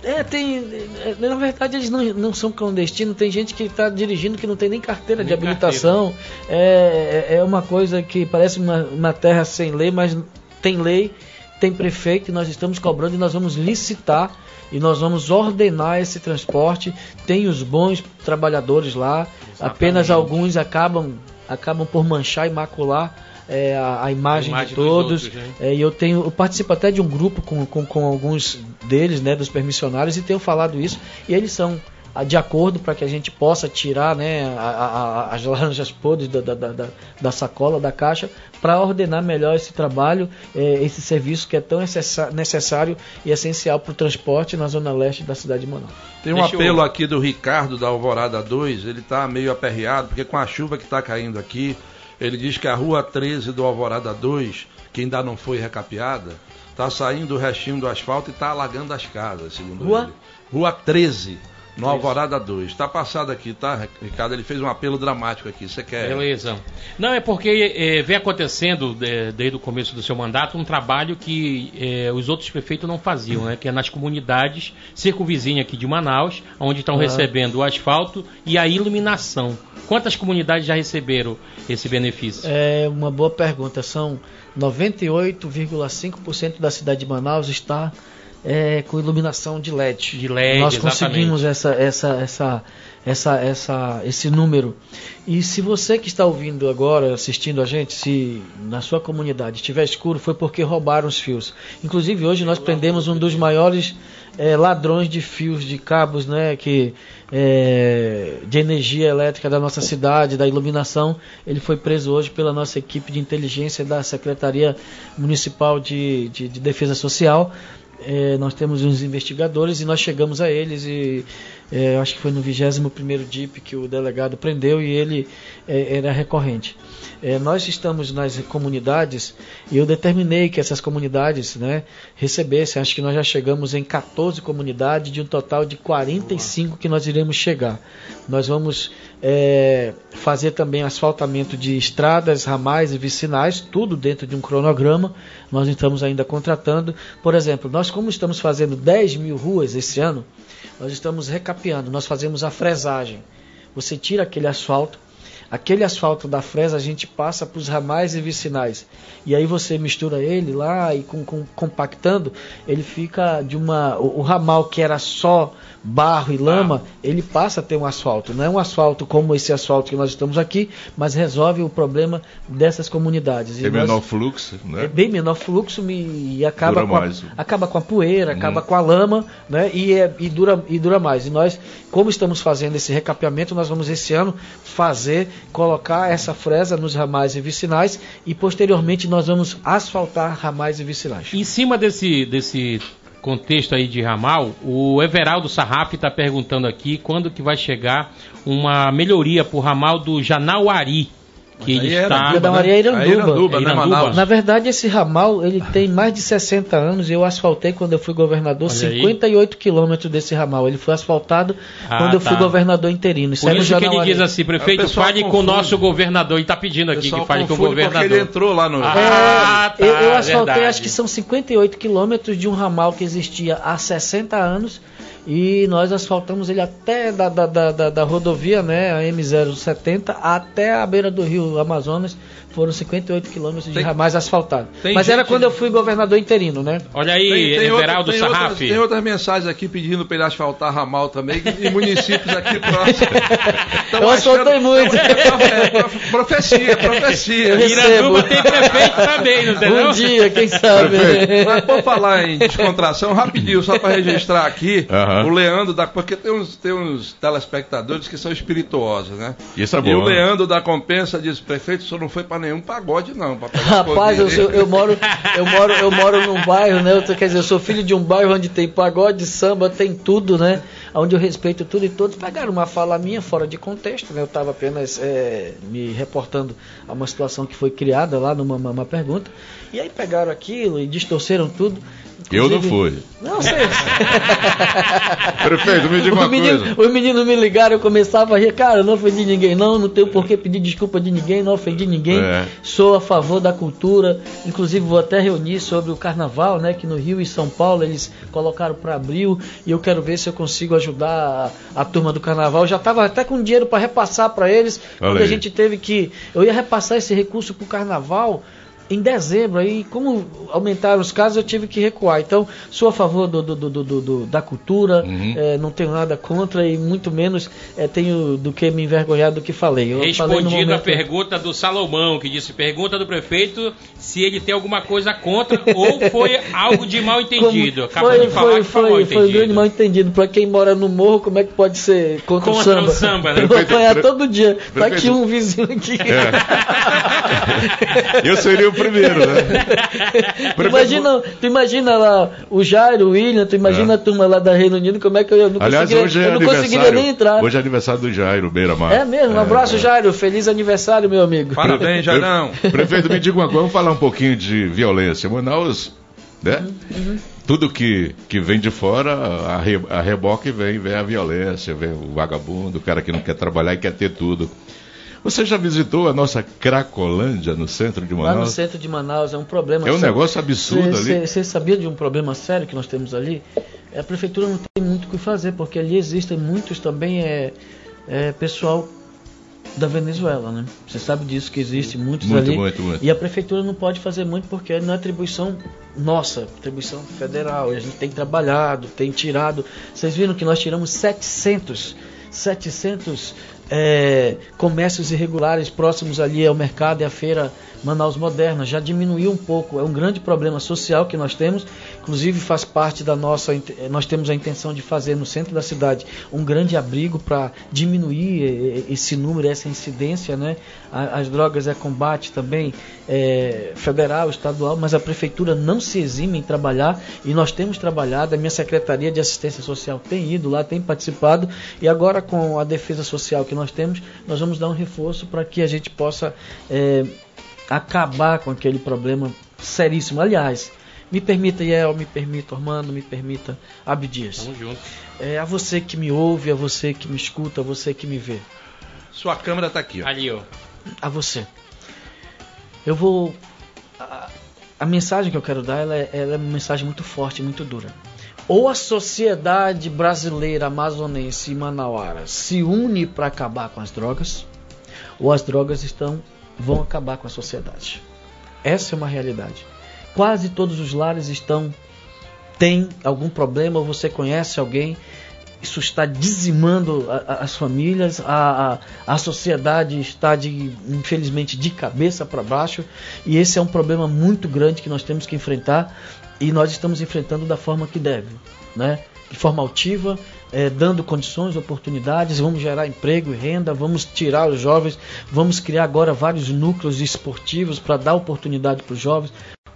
É, tem. é, Na verdade, eles não, não são clandestinos. Tem gente que está dirigindo que não tem nem carteira de Nem habilitação. É, é é uma coisa que parece uma, uma terra sem lei, mas tem lei, tem prefeito e nós estamos cobrando e nós vamos licitar e nós vamos ordenar esse transporte. Tem os bons trabalhadores lá, apenas alguns acabam, acabam por manchar e macular. é, a, a imagem, A imagem de dos todos. outros? É, e eu tenho, eu participo até de um grupo com, com, com alguns deles, né, dos permissionários, e tenho falado isso. E eles são de acordo para que a gente possa tirar né, a- a- as laranjas podres da, da, da, da- sacola, da caixa, para ordenar melhor esse trabalho, eh, esse serviço que é tão necessário e essencial para o transporte na zona leste da cidade de Manaus. Tem um Deixa eu- apelo aqui do Ricardo da Alvorada 2, ele está meio aperreado, porque com a chuva que está caindo aqui, ele diz que a rua 13 do Alvorada 2, que ainda não foi recapeada, está saindo o restinho do asfalto e está alagando as casas, segundo Rua? ele. Rua 13, no Alvorada 2. Está passado aqui, tá, Ricardo? Ele fez um apelo dramático aqui. Você quer. Beleza. Não, é porque eh, vem acontecendo, eh, desde o começo do seu mandato, um trabalho que eh, os outros prefeitos não faziam, né? Que é nas comunidades circunvizinhas aqui de Manaus, onde estão recebendo o asfalto e a iluminação. Quantas comunidades já receberam esse benefício? É uma boa pergunta. São 98,5% da cidade de Manaus está é, com iluminação de LED. De LED, Nós conseguimos essa, essa, essa, essa, essa, esse número. E se você que está ouvindo agora, assistindo a gente, se na sua comunidade estiver escuro, foi porque roubaram os fios. Inclusive hoje nós prendemos um dos maiores é, ladrões de fios, de cabos, né, que é, de energia elétrica da nossa cidade, da iluminação. Ele foi preso hoje pela nossa equipe de inteligência da Secretaria Municipal de, de, de Defesa Social. É, nós temos uns investigadores e nós chegamos a eles e é, acho que foi no 21º DIP que o delegado prendeu e ele é, era recorrente. É, nós estamos nas comunidades e eu determinei que essas comunidades né, recebessem, acho que nós já chegamos em 14 comunidades de um total de 45 que nós iremos chegar. Nós vamos é, fazer também asfaltamento de estradas, ramais e vicinais, tudo dentro de um cronograma. Nós estamos ainda contratando. Por exemplo, nós como estamos fazendo 10 mil ruas esse ano, nós estamos recapeando, nós fazemos a fresagem. Você tira aquele asfalto, aquele asfalto da fresa a gente passa para os ramais e vicinais. E aí você mistura ele lá e com, com- compactando, ele fica de uma. O, o ramal que era só barro e lama, ele passa a ter um asfalto. Não é um asfalto como esse asfalto que nós estamos aqui, mas resolve o problema dessas comunidades. E Tem nós- menor fluxo, é né? bem menor fluxo e acaba com, a, acaba com a poeira, acaba com a lama, né? E, é- e dura, e dura mais. E nós, como estamos fazendo esse recapeamento, nós vamos esse ano fazer, colocar essa fresa nos ramais e vicinais e posteriormente nós vamos asfaltar ramais e vicinais. Em cima desse, desse contexto aí de ramal, o Everaldo Sarraf está perguntando aqui quando que vai chegar uma melhoria para o ramal do Janauari, que Aí ele está... Da Maria é Iranduba. Né, Iranduba. Na verdade, esse ramal ele tem mais de 60 anos. Eu asfaltei quando eu fui governador Olha aí. 58 quilômetros desse ramal. Ele foi asfaltado Ah, quando eu fui tá. governador interino. Por é no isso que ele diz assim, prefeito, fale com o confunde. nosso governador. Ele está pedindo aqui que fale com o confunde porque governador. ele entrou lá no. Ah, É, tá, eu, eu asfaltei, verdade. acho que são 58 quilômetros de um ramal que existia há 60 anos e nós asfaltamos ele até da, da, da, da- da rodovia, né, a M070, até a beira do rio Amazonas. Foram 58 quilômetros de Tem- ramais asfaltados. tem Mas era gente- quando eu fui governador interino, né? Olha aí, Everaldo tem, Sarraf. outras, tem outras mensagens aqui pedindo para ele asfaltar ramal também, em municípios aqui próximos. Tão Eu asfaltei muito. É, profe- é profe- profecia, profecia. Iranduba tem prefeito também, não tem não? Um dia, quem sabe. Mas por falar em descontração, rapidinho, só para registrar aqui, Aham. o Leandro da. Porque tem uns, tem uns telespectadores que são espirituosos, né? Isso é E o bom. Leandro da Compensa diz: prefeito, o senhor não foi para nenhum pagode, não. Rapaz, eu, poder." sou- eu moro, eu moro, eu moro num bairro, né? Eu, tô- quer dizer, eu sou filho de um bairro onde tem pagode, samba, tem tudo, né? onde eu respeito tudo e todos. Pegaram uma fala minha fora de contexto, né? Eu estava apenas é, me reportando a uma situação que foi criada lá numa uma pergunta. E aí pegaram aquilo e distorceram tudo. Eu não fui. Não sei. Prefeito, me diga uma menino, coisa. Os meninos me ligaram, eu começava a rir. Cara, eu não ofendi ninguém, não. Não tenho por que pedir desculpa de ninguém, não ofendi ninguém. É. Sou a favor da cultura. Inclusive, vou até reunir sobre o carnaval, né? Que no Rio e São Paulo eles colocaram para abril. E eu quero ver se eu consigo ajudar a, a turma do carnaval. Eu já estava até com dinheiro para repassar para eles. Olha quando a aí. gente teve que. Eu ia repassar esse recurso para o carnaval em dezembro. Aí, como aumentaram os casos, eu tive que recuar. Então, sou a favor do, do- do- do- da cultura, Uhum. eh, não tenho nada contra e muito menos eh, tenho do que me envergonhar do que falei. Eu falei Respondido a momento- pergunta do Salomão, que disse: pergunta do prefeito se ele tem alguma coisa contra ou foi algo de mal entendido. Como- Acabou foi, de falar foi, que foi, mal foi, foi um grande mal entendido. Pra quem mora no morro, como é que pode ser contra, o Contra samba? o samba, né? Eu vou apanhar todo dia. Vai prefeito- tinha um vizinho aqui. Eu seria o primeiro, né? tu, imagina, tu imagina lá o Jairo, o William, tu imagina É. a turma lá da Reino Unido, como é que eu, eu não Aliás, conseguiria, hoje é eu não conseguiria nem entrar. Hoje é aniversário do Jairo Beira Mar. É mesmo, um abraço, Jairo. Feliz aniversário, meu amigo. Parabéns, Jairão. Prefeito, me diga uma coisa, vamos falar um pouquinho de violência. Manaus, né? Uhum, Tudo que, que vem de fora, a, re, a reboque vem, vem a violência, vem o vagabundo, o cara que não quer trabalhar e quer ter tudo. Você já visitou a nossa Cracolândia no centro de Lá no Manaus? centro de Manaus é um problema. É um sério. negócio absurdo ali. Você sabia de um problema sério que nós temos ali? É, A prefeitura não tem muito o que fazer, porque ali existem muitos também é, é, pessoal da Venezuela, né? Você sabe disso que existe muitos Muito, ali. muito, muito. E a prefeitura não pode fazer muito porque não é atribuição nossa, atribuição federal. E a gente tem trabalhado, tem tirado. Vocês viram que nós tiramos 700, 700 é, comércios irregulares próximos ali ao mercado e à feira Manaus Moderna. Já diminuiu um pouco. É um grande problema social que nós temos. Inclusive faz parte da nossa. Nós temos a intenção de fazer no centro da cidade um grande abrigo para diminuir eh, esse número, essa incidência, né? As drogas é combate também é, federal, estadual, mas a prefeitura não se exime em trabalhar e nós temos trabalhado. A minha secretaria de assistência social tem ido lá, tem participado e agora com a defesa social que nós temos, nós vamos dar um reforço para que a gente possa é, acabar com aquele problema seríssimo. Aliás, me permita, Yael, me permita, Ormando, me permita, Abdias. Tamo junto. É a você que me ouve, a você que me escuta, a você que me vê. Sua câmera tá aqui, ó. Ali, ó. A você. Eu vou. A, a mensagem que eu quero dar ela é, ela é uma mensagem muito forte, muito dura. Ou a sociedade brasileira, amazonense e manauara se une para acabar com as drogas, ou as drogas estão vão acabar com a sociedade. Essa é uma realidade. Quase todos os lares estão tem algum problema, você conhece alguém, isso está dizimando a- a- as famílias, a, a, a sociedade está, de, infelizmente, de cabeça para baixo, e esse é um problema muito grande que nós temos que enfrentar, e nós estamos enfrentando da forma que deve, né? de forma altiva, eh, dando condições, oportunidades, vamos gerar emprego e renda, vamos tirar os jovens, vamos criar agora vários núcleos esportivos para dar oportunidade para os jovens.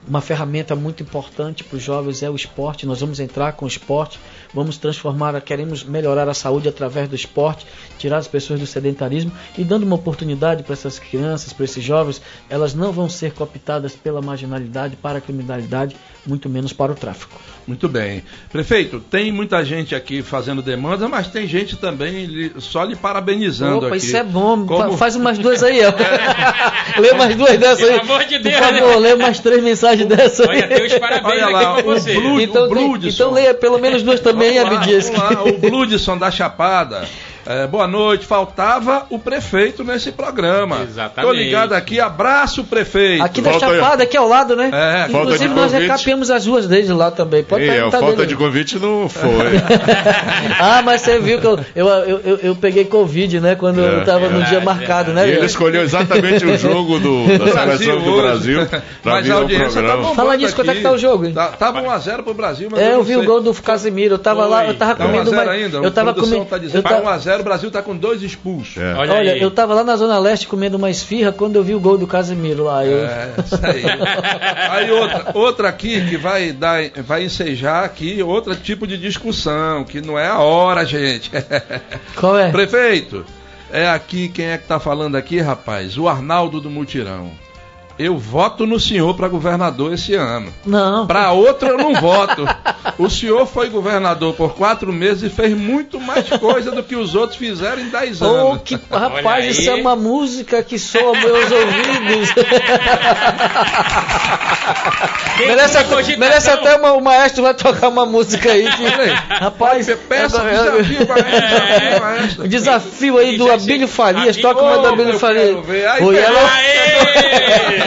Uma ferramenta muito importante para os jovens é o esporte. Nós vamos entrar com o esporte, vamos transformar, queremos melhorar a saúde através do esporte, tirar as pessoas do sedentarismo e dando uma oportunidade para essas crianças, para esses jovens, elas não vão ser cooptadas pela marginalidade, para a criminalidade, muito menos para o tráfico. Muito bem. Prefeito, tem muita gente aqui fazendo demanda, mas tem gente também só lhe parabenizando Opa, aqui. isso é bom. Como- Fa- Faz umas duas aí, ó. lê mais duas dessas aí. Pelo amor de Deus, Por favor, né? lê mais três mensagens dessas aí. Olha, os parabéns Olha aqui lá, pra o você. Blue- Então, o Bludson. então leia pelo menos duas também, Abdias. vamos lá, o Bludson da Chapada. É, boa noite, faltava o prefeito nesse programa. Exatamente. Tô ligado aqui, abraço prefeito. Aqui da falta Chapada, aqui ao lado, né? É, Inclusive nós convite. recapeamos as ruas desde lá também. Pode é, falta dele. de convite não foi. ah, mas você viu que eu, eu, eu, eu, eu peguei Covid, né? Quando é, eu tava é, no dia marcado, né? E ele escolheu exatamente o jogo do, da seleção do Brasil. Mas a audiência tá bom. Fala nisso, quanto é que tá o jogo? Tá, tava 1x0 pro Brasil, mas. É, eu, vi o gol do Casimiro. Eu tava lá, eu tava comendo. Eu tava comendo. Tá 1x0 0 0, o Brasil tá com dois expulsos. É. Olha, Olha eu tava lá na Zona Leste comendo uma esfirra quando eu vi o gol do Casemiro lá. Eu... É, isso aí. aí outra, outra aqui que vai dar, vai ensejar aqui outro tipo de discussão, que não é a hora, gente. Qual é? Prefeito, é aqui, quem é que tá falando aqui, rapaz? O Arnaldo do Mutirão eu voto no senhor para governador esse ano. Não. Para outro eu não voto. O senhor foi governador por quatro meses e fez muito mais coisa do que os outros fizeram em dez anos. Oh, que, rapaz, isso é uma música que soa meus ouvidos. merece até, merece até uma, o maestro vai tocar uma música aí. Que, rapaz, peça é, desafio para é, maestro. O desafio aí do Abílio Farias. Toca uma do Abílio Farias. Oi, ela...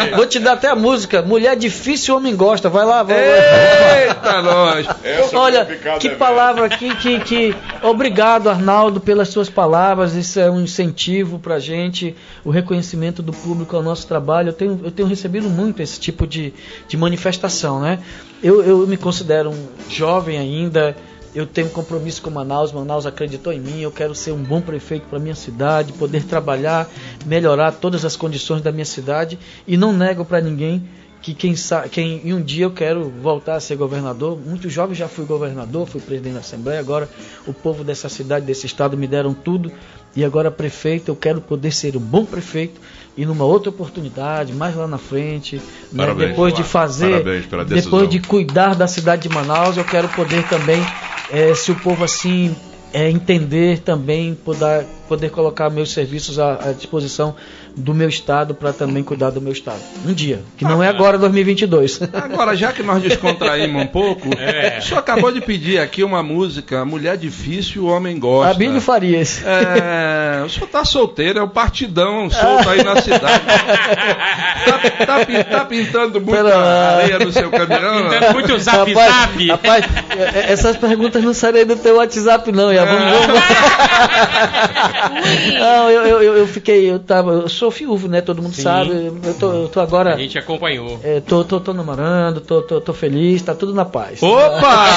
Vou te dar até a música. Mulher difícil, homem gosta. Vai lá, vai lá. Eita, nós. Olha, que palavra aqui, que, que. Obrigado, Arnaldo, pelas suas palavras. Isso é um incentivo pra gente. O reconhecimento do público ao nosso trabalho. Eu tenho, eu tenho recebido muito esse tipo de, de manifestação, né? Eu, eu me considero um jovem ainda eu tenho compromisso com Manaus, Manaus acreditou em mim, eu quero ser um bom prefeito para minha cidade, poder trabalhar, melhorar todas as condições da minha cidade e não nego para ninguém que quem sabe, quem em um dia eu quero voltar a ser governador. Muito jovem já fui governador, fui presidente da Assembleia, agora o povo dessa cidade, desse estado me deram tudo. E agora prefeito, eu quero poder ser um bom prefeito e numa outra oportunidade, mais lá na frente, né, depois de fazer, depois de cuidar da cidade de Manaus, eu quero poder também é, se o povo assim é, entender também, poder, poder colocar meus serviços à, à disposição do meu estado para também cuidar do meu estado. Um dia, que não é agora 2022. Agora, já que nós descontraímos um pouco, é. o senhor acabou de pedir aqui uma música, Mulher Difícil, o Homem Gosta. Abílio Farias. É, o senhor tá solteiro, é o partidão solto aí na cidade. tá, tá, tá pintando muita areia no seu caminhão? Pintando muito zap rapaz, zap. Rapaz, é, essas perguntas não saem do teu WhatsApp não, já vamos, vamos. não, eu, eu, eu, fiquei, eu tava, eu sou viúvo, né? Todo mundo Sim. sabe. Eu tô, eu tô, agora. A gente acompanhou. É, tô, tô, tô namorando, tô, tô, tô feliz, tá tudo na paz. Opa!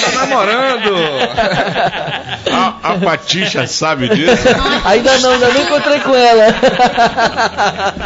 tá namorando! a, a Patixa sabe disso? ainda não, ainda não encontrei com ela.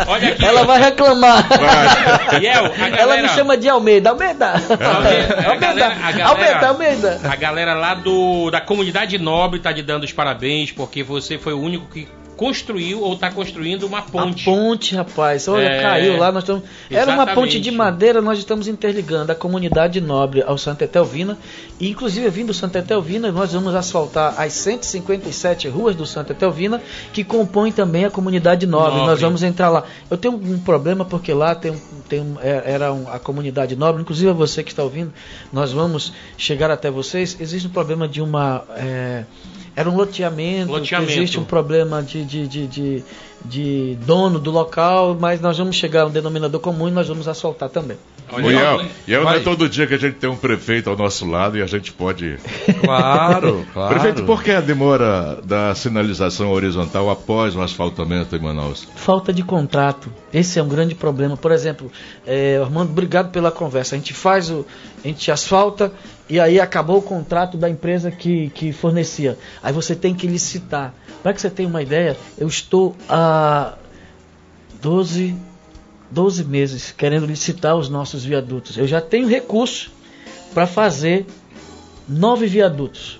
Olha aqui. Ela vai reclamar. Vai. Yel, galera... Ela me chama de Almeida. Almeida! Almeida, Almeida, Almeida, Almeida. A galera lá do, da comunidade nobre tá te dando os parabéns, porque você foi o único que construiu ou está construindo uma ponte. A ponte, rapaz. Olha, é... caiu lá. Nós estamos... Era uma ponte de madeira, nós estamos interligando a comunidade nobre ao Santa Etelvina. E, inclusive, vindo do Santa Etelvina, nós vamos asfaltar as 157 ruas do Santa Etelvina, que compõem também a comunidade nobre. nobre. Nós vamos entrar lá. Eu tenho um problema porque lá tem, tem é, era um, a comunidade nobre, inclusive você que está ouvindo, nós vamos chegar até vocês. Existe um problema de uma. É, era um loteamento, loteamento. existe um problema de, de, de, de, de dono do local, mas nós vamos chegar a um denominador comum e nós vamos asfaltar também. Olha, e não é todo dia que a gente tem um prefeito ao nosso lado e a gente pode. Claro, claro. Prefeito, por que a demora da sinalização horizontal após o asfaltamento em Manaus? Falta de contrato. Esse é um grande problema. Por exemplo, é, Armando, obrigado pela conversa. A gente faz o. A gente asfalta e aí acabou o contrato da empresa que, que fornecia. Aí você tem que licitar. Para que você tenha uma ideia, eu estou há 12 12 meses querendo licitar os nossos viadutos. Eu já tenho recurso para fazer nove viadutos.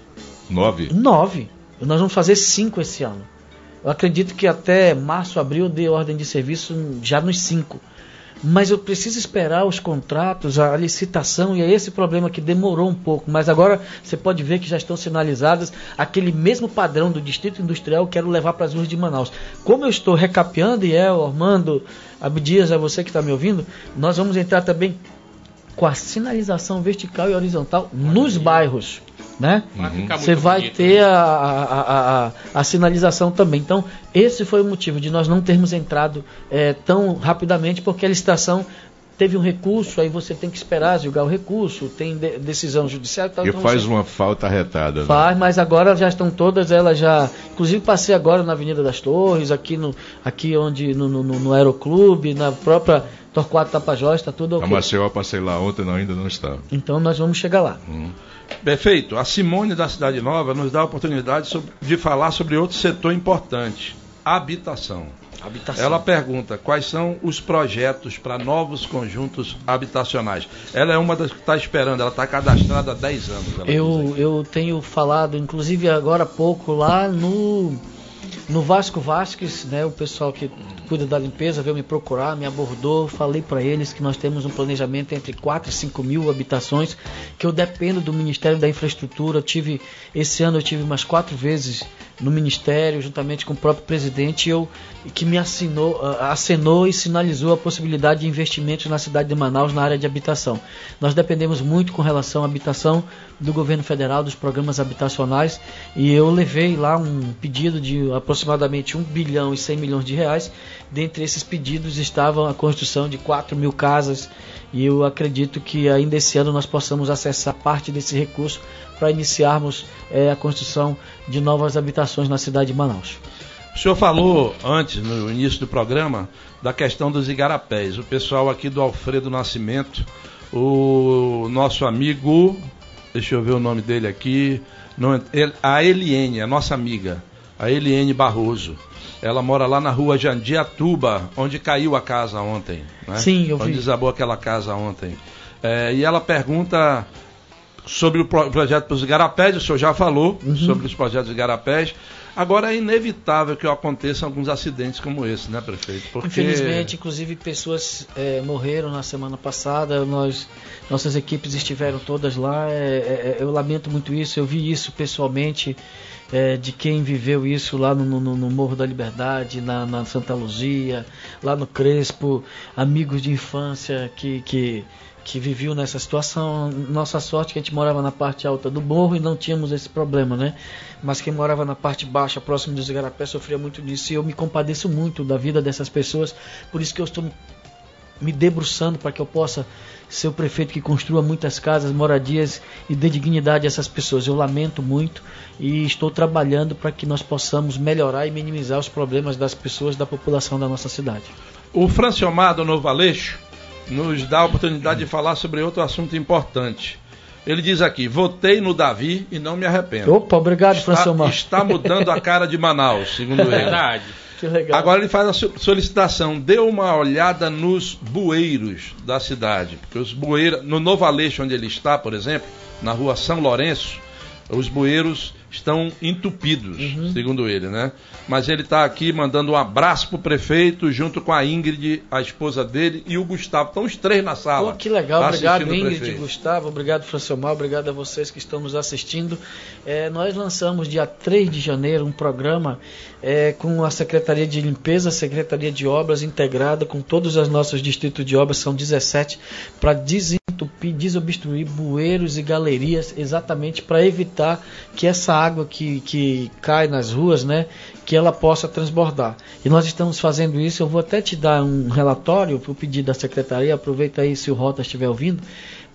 Nove? Nove. Nós vamos fazer cinco esse ano. Eu acredito que até março, abril, de ordem de serviço já nos cinco mas eu preciso esperar os contratos, a licitação, e é esse problema que demorou um pouco. Mas agora você pode ver que já estão sinalizadas aquele mesmo padrão do Distrito Industrial que quero levar para as ruas de Manaus. Como eu estou recapeando, e é, Armando, Abdias, é você que está me ouvindo, nós vamos entrar também com a sinalização vertical e horizontal nos bairros né? Uhum. Você vai bonito, ter né? a, a, a, a, sinalização também. Então, esse foi o motivo de nós não termos entrado é, tão rapidamente, porque a licitação teve um recurso, aí você tem que esperar julgar o recurso, tem de, decisão judicial. Tal, e então faz você... uma falta arretada. Né? Faz, mas agora já estão todas elas já. Inclusive passei agora na Avenida das Torres, aqui no aqui onde no, no, no Aeroclube, na própria Torquato Tapajós, está tudo ok. A Maceió passei lá ontem, não, ainda não está. Então nós vamos chegar lá. Hum. Perfeito. A Simone da Cidade Nova nos dá a oportunidade de falar sobre outro setor importante: habitação. Habitação. Ela pergunta quais são os projetos para novos conjuntos habitacionais. Ela é uma das que está esperando, ela está cadastrada há 10 anos. Eu, eu tenho falado, inclusive agora há pouco, lá no no Vasco Vasques, né, o pessoal que cuida da limpeza veio me procurar, me abordou, falei para eles que nós temos um planejamento entre 4 e 5 mil habitações, que eu dependo do Ministério da Infraestrutura. Eu tive esse ano eu tive umas quatro vezes no Ministério, juntamente com o próprio presidente, eu que me assinou, acenou e sinalizou a possibilidade de investimentos na cidade de Manaus na área de habitação. Nós dependemos muito com relação à habitação do governo federal, dos programas habitacionais, e eu levei lá um pedido de aproximadamente 1 bilhão e 100 milhões de reais. Dentre esses pedidos estavam a construção de 4 mil casas, e eu acredito que ainda esse ano nós possamos acessar parte desse recurso para iniciarmos é, a construção de novas habitações na cidade de Manaus. O senhor falou antes, no início do programa, da questão dos igarapés. O pessoal aqui do Alfredo Nascimento, o nosso amigo deixa eu ver o nome dele aqui, a Eliene, a nossa amiga, a Eliene Barroso. Ela mora lá na rua Jandiatuba, onde caiu a casa ontem. Né? Sim, eu vi. Onde desabou aquela casa ontem. É, e ela pergunta sobre o projeto para os igarapés, o senhor já falou uhum. sobre os projetos de igarapés. Agora é inevitável que aconteçam alguns acidentes como esse, né, prefeito? Porque... Infelizmente, inclusive pessoas é, morreram na semana passada. Nós, nossas equipes estiveram todas lá. É, é, é eu lamento muito isso. Eu vi isso pessoalmente é, de quem viveu isso lá no, no, no Morro da Liberdade, na, na, Santa Luzia, lá no Crespo, amigos de infância que, que que viviam nessa situação. Nossa sorte que a gente morava na parte alta do morro e não tínhamos esse problema, né? Mas quem morava na parte baixa, próximo dos igarapés, sofria muito disso. E eu me compadeço muito da vida dessas pessoas. Por isso que eu estou me debruçando para que eu possa ser o prefeito que construa muitas casas, moradias e dê dignidade a essas pessoas. Eu lamento muito e estou trabalhando para que nós possamos melhorar e minimizar os problemas das pessoas, da população da nossa cidade. O Franciomar do Novo Aleixo nos dá a oportunidade de falar sobre outro assunto importante. Ele diz aqui: votei no Davi e não me arrependo. Opa, obrigado, está, Está mudando a cara de Manaus, segundo ele. Verdade. Que legal. Agora ele faz a solicitação: dê uma olhada nos bueiros da cidade. Porque os bueiros, no Novo Aleixo, onde ele está, por exemplo, na rua São Lourenço, os bueiros estão entupidos, uhum. segundo ele, né? Mas ele está aqui mandando um abraço pro prefeito, junto com a Ingrid, a esposa dele, e o Gustavo. Estão os três na sala. Pô, que legal, tá obrigado Ingrid, Gustavo, obrigado Franciomar, obrigado a vocês que estão nos assistindo. É, nós lançamos dia 3 de janeiro um programa é, com a Secretaria de Limpeza, Secretaria de Obras integrada com todos os nossos distritos de obras, são 17, para desentupir, desobstruir bueiros e galerias, exatamente para evitar que essa água que, que cai nas ruas, né, que ela possa transbordar. E nós estamos fazendo isso. Eu vou até te dar um relatório para o pedido da secretaria. Aproveita aí se o Rota estiver ouvindo,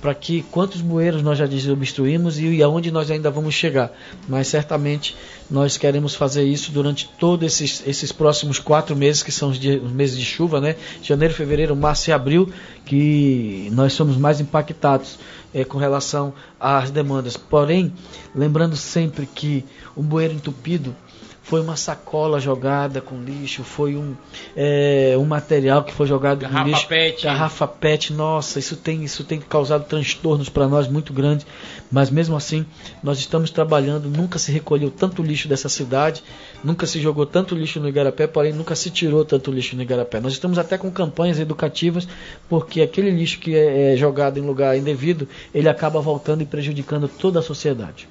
para que quantos bueiros nós já desobstruímos e, aonde nós ainda vamos chegar. Mas certamente nós queremos fazer isso durante todos esses, esses próximos quatro meses, que são os, dias, os meses de chuva, né? Janeiro, fevereiro, março e abril, que nós somos mais impactados é, com relação às demandas. Porém, lembrando sempre que um bueiro entupido foi uma sacola jogada com lixo, foi um, é, um material que foi jogado garrafa com lixo, pet. garrafa pet. Nossa, isso tem isso tem causado transtornos para nós muito grandes, mas mesmo assim nós estamos trabalhando. Nunca se recolheu tanto lixo dessa cidade, nunca se jogou tanto lixo no Igarapé, porém nunca se tirou tanto lixo no Igarapé. Nós estamos até com campanhas educativas, porque aquele lixo que é, é jogado em lugar indevido, ele acaba voltando e prejudicando toda a sociedade.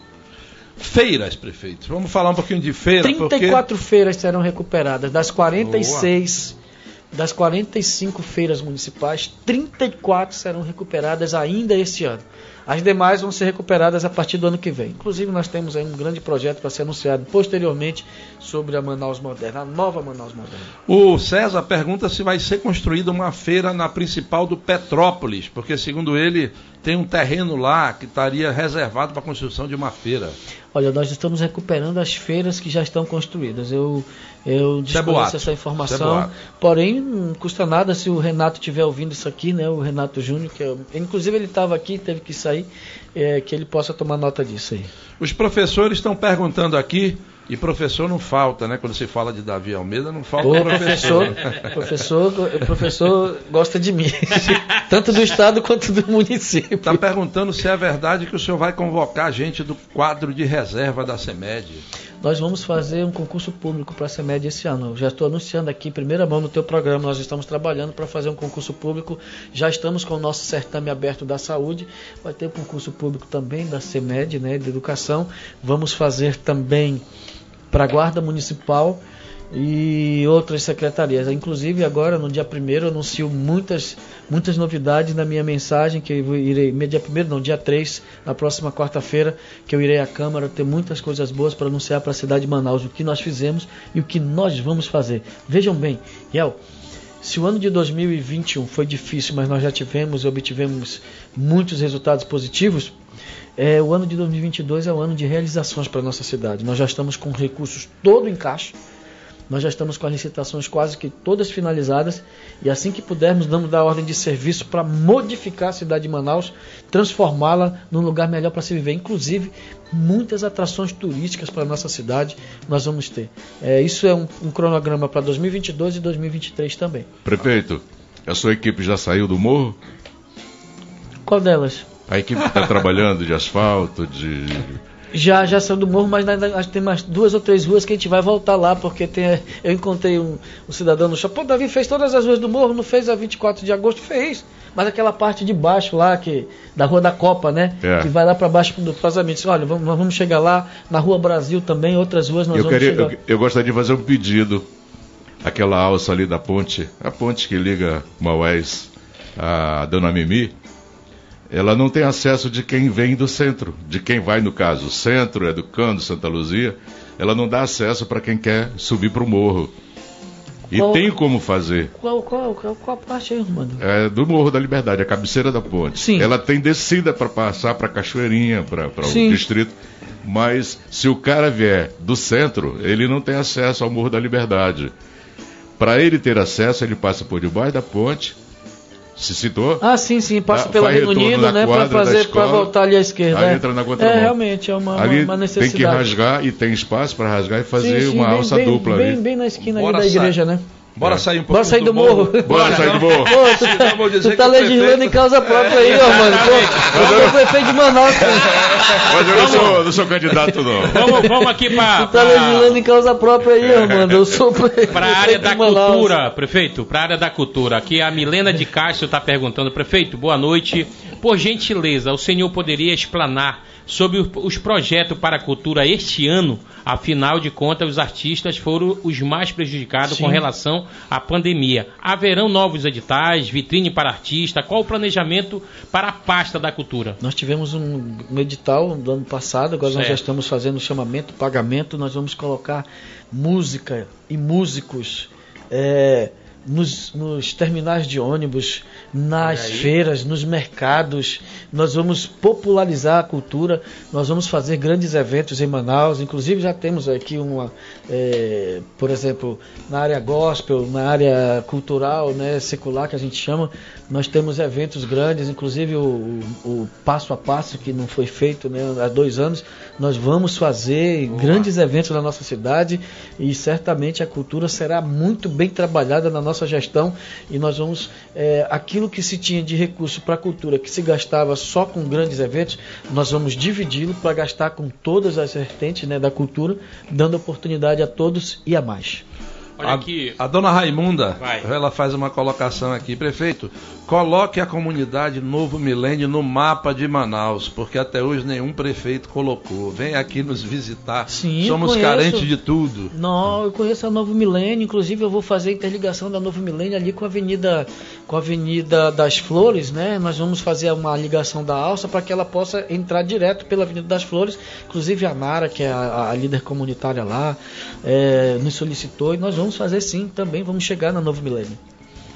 Feiras, prefeito. Vamos falar um pouquinho de feira. 34 porque... feiras serão recuperadas. Das 46, Boa. das 45 feiras municipais, 34 serão recuperadas ainda este ano. As demais vão ser recuperadas a partir do ano que vem. Inclusive, nós temos aí um grande projeto para ser anunciado posteriormente sobre a Manaus Moderna, a nova Manaus Moderna. O César pergunta se vai ser construída uma feira na principal do Petrópolis, porque, segundo ele, tem um terreno lá que estaria reservado para a construção de uma feira. Olha, nós estamos recuperando as feiras que já estão construídas. Eu, eu é desconheço essa informação. É porém, não custa nada se o Renato estiver ouvindo isso aqui, né? O Renato Júnior, que é, inclusive ele estava aqui, teve que sair, é, que ele possa tomar nota disso aí. Os professores estão perguntando aqui e professor não falta, né? Quando se fala de Davi Almeida, não falta o professor. professor, o professor gosta de mim, tanto do estado quanto do município. Está perguntando se é verdade que o senhor vai convocar gente do quadro de reserva da CEMED. Nós vamos fazer um concurso público para a CEMED esse ano. Eu já estou anunciando aqui, primeira mão no teu programa, nós estamos trabalhando para fazer um concurso público. Já estamos com o nosso certame aberto da saúde. Vai ter um concurso público também da CEMED, né, de educação. Vamos fazer também para a Guarda Municipal e outras secretarias. Inclusive, agora, no dia 1 eu anuncio muitas, muitas novidades na minha mensagem, que eu irei, dia 1 não, dia 3, na próxima quarta-feira, que eu irei à Câmara ter muitas coisas boas para anunciar para a cidade de Manaus o que nós fizemos e o que nós vamos fazer. Vejam bem, Yel, se o ano de 2021 foi difícil, mas nós já tivemos e obtivemos muitos resultados positivos, é, o ano de 2022 é o ano de realizações para a nossa cidade. Nós já estamos com recursos todo em caixa, nós já estamos com as licitações quase que todas finalizadas e assim que pudermos, vamos dar ordem de serviço para modificar a cidade de Manaus, transformá-la num lugar melhor para se viver. Inclusive, muitas atrações turísticas para a nossa cidade nós vamos ter. É, isso é um, um cronograma para 2022 e 2023 também. Prefeito, a sua equipe já saiu do morro? Qual delas? A equipe está trabalhando de asfalto, de. Já, já saiu do morro, mas ainda, acho que tem mais duas ou três ruas que a gente vai voltar lá, porque tem, eu encontrei um, um cidadão no shopping. Pô, Davi fez todas as ruas do morro, não fez a 24 de agosto? Fez. Mas aquela parte de baixo lá, que da Rua da Copa, né? É. Que vai lá para baixo do casamento. Olha, vamos, vamos chegar lá, na Rua Brasil também, outras ruas nós eu vamos queria, chegar. Eu, eu gostaria de fazer um pedido. Aquela alça ali da ponte, a ponte que liga Maués a Dona Mimi, ela não tem acesso de quem vem do centro, de quem vai, no caso, centro, educando, Santa Luzia, ela não dá acesso para quem quer subir para o morro. E qual, tem como fazer. Qual, qual, qual, qual parte aí, mano? É do Morro da Liberdade, a cabeceira da ponte. Sim. Ela tem descida para passar para Cachoeirinha, para o distrito. Mas se o cara vier do centro, ele não tem acesso ao Morro da Liberdade. Para ele ter acesso, ele passa por debaixo da ponte, se citou? Ah, sim, sim, passa pelo Reino Unido, né, para fazer, para voltar ali à esquerda. Aí é. entra na contramão. É, realmente, é uma, ali uma necessidade. tem que rasgar e tem espaço para rasgar e fazer sim, sim, uma bem, alça bem, dupla bem, ali. Bem na esquina ali da igreja, né? Bora é. sair um pouco Bora sair do, do morro. morro. Bora sair do morro. Pô, tu tá, tu tá legislando em causa própria aí, ó, mano. Pô, eu sou prefeito de Manaus. Mas eu não sou, não sou candidato, não. Vamos, vamos aqui para... Tu tá legislando em causa própria aí, ó, mano. Eu sou prefeito Para a área da cultura, prefeito, para a área da cultura. Aqui a Milena de Castro está perguntando, prefeito, boa noite. Por gentileza, o senhor poderia explanar sobre os projetos para a cultura este ano. Afinal de contas, os artistas foram os mais prejudicados Sim. com relação à pandemia. Haverão novos editais, vitrine para artista? Qual o planejamento para a pasta da cultura? Nós tivemos um, um edital do ano passado, agora certo. nós já estamos fazendo o chamamento, pagamento. Nós vamos colocar música e músicos. É, nos, nos terminais de ônibus, nas feiras, nos mercados. Nós vamos popularizar a cultura, nós vamos fazer grandes eventos em Manaus. Inclusive já temos aqui uma, é, por exemplo, na área gospel, na área cultural, né, secular que a gente chama, nós temos eventos grandes, inclusive o, o, passo a passo que não foi feito né, há dois anos. Nós vamos fazer Boa. grandes eventos na nossa cidade e certamente a cultura será muito bem trabalhada na nossa gestão e nós vamos é, aquilo que se tinha de recurso para a cultura que se gastava só com grandes eventos, nós vamos dividi-lo para gastar com todas as vertentes né, da cultura, dando oportunidade a todos e a mais. Olha a, aqui. A dona Raimunda, Vai. ela faz uma colocação aqui. Prefeito, coloque a comunidade Novo Milênio no mapa de Manaus, porque até hoje nenhum prefeito colocou. Vem aqui nos visitar. Sim, Somos conheço. carentes de tudo. Não, eu conheço a Novo Milênio, inclusive eu vou fazer a interligação da Novo Milênio ali com a Avenida com a Avenida das Flores, né? Nós vamos fazer uma ligação da alça para que ela possa entrar direto pela Avenida das Flores. Inclusive a Nara, que é a, a líder comunitária lá, é, nos solicitou e nós vamos fazer sim também. Vamos chegar na Novo Milênio.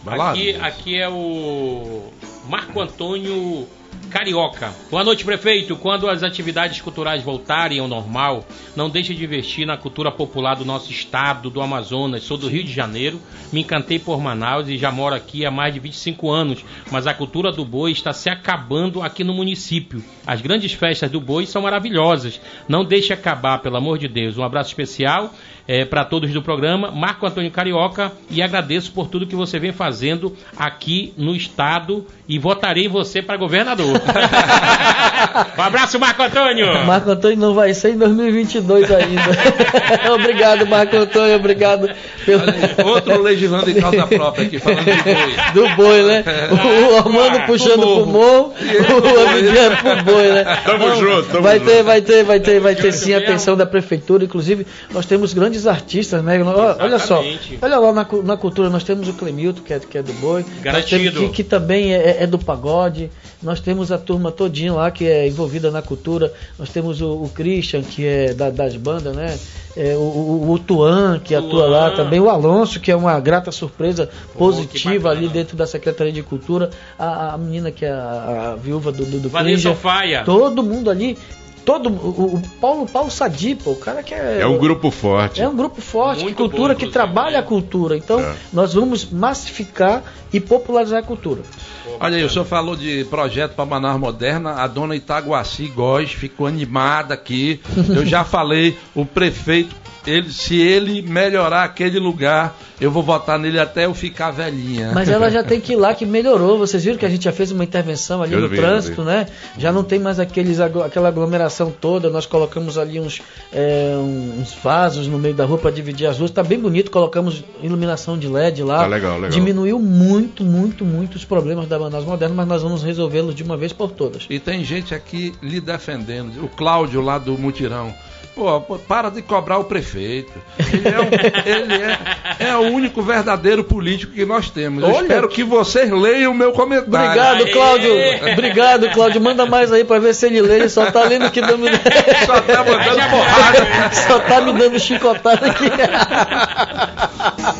Aqui, aqui é o Marco Antônio Carioca. Boa noite, prefeito. Quando as atividades culturais voltarem ao normal, não deixe de investir na cultura popular do nosso estado, do Amazonas. Sou do Rio de Janeiro, me encantei por Manaus e já moro aqui há mais de 25 anos, mas a cultura do boi está se acabando aqui no município. As grandes festas do boi são maravilhosas. Não deixe acabar, pelo amor de Deus. Um abraço especial é, para todos do programa, Marco Antônio Carioca, e agradeço por tudo que você vem fazendo aqui no estado e votarei você para governador. um abraço, Marco Antônio! Marco Antônio não vai ser em 2022 ainda. obrigado, Marco Antônio, obrigado. Pelo... Outro legislando em causa própria aqui, falando do boi. Do boi, né? O, o Armando ah, puxando pro morro, o Amiguinho pro boi, né? Tamo então, junto, tamo vai junto. Ter, vai ter, vai ter, vai ter sim a atenção da prefeitura, inclusive nós temos grandes artistas, né? Exatamente. Olha só, olha lá na, na cultura, nós temos o Clemilton, que é, que é do boi, Garantido. que, que, também é, é, do pagode, nós temos a turma todinha lá que é envolvida na cultura, nós temos o, o Christian, que é da, das bandas, né? É, o, o, o, Tuan, que Tuan. atua lá também, o Alonso, que é uma grata surpresa positiva ali dentro da Secretaria de Cultura, a, a menina que é a, a viúva do, do, do Vanessa Faia. todo mundo ali todo o, o Paulo Paulo Sadipo, o cara que é é um grupo forte. É um grupo forte, Muito cultura bom, que trabalha a cultura. Então, é. nós vamos massificar e popularizar a cultura. Olha aí, o senhor falou de projeto para Manaus Moderna, a dona Itaguaci Góes ficou animada aqui. Eu já falei, o prefeito ele, se ele melhorar aquele lugar, eu vou votar nele até eu ficar velhinha. Mas ela já tem que ir lá que melhorou. Vocês viram que a gente já fez uma intervenção ali eu no vi, trânsito, né? Já não tem mais aqueles, aquela aglomeração toda. Nós colocamos ali uns, é, uns vasos no meio da rua para dividir as ruas. Está bem bonito. Colocamos iluminação de LED lá. Tá legal, legal. Diminuiu muito, muito, muito os problemas da Manaus Moderna, mas nós vamos resolvê-los de uma vez por todas. E tem gente aqui lhe defendendo. O Cláudio lá do Mutirão. Pô, para de cobrar o prefeito. Ele é, um, ele é, é, o único verdadeiro político que nós temos. Eu espero que vocês leiam o meu comentário. Obrigado, Cláudio. Obrigado, Cláudio. Manda mais aí para ver se ele lê. Ele só tá lendo que dando. Só tá mandando porrada. Só tá me dando chicotada aqui.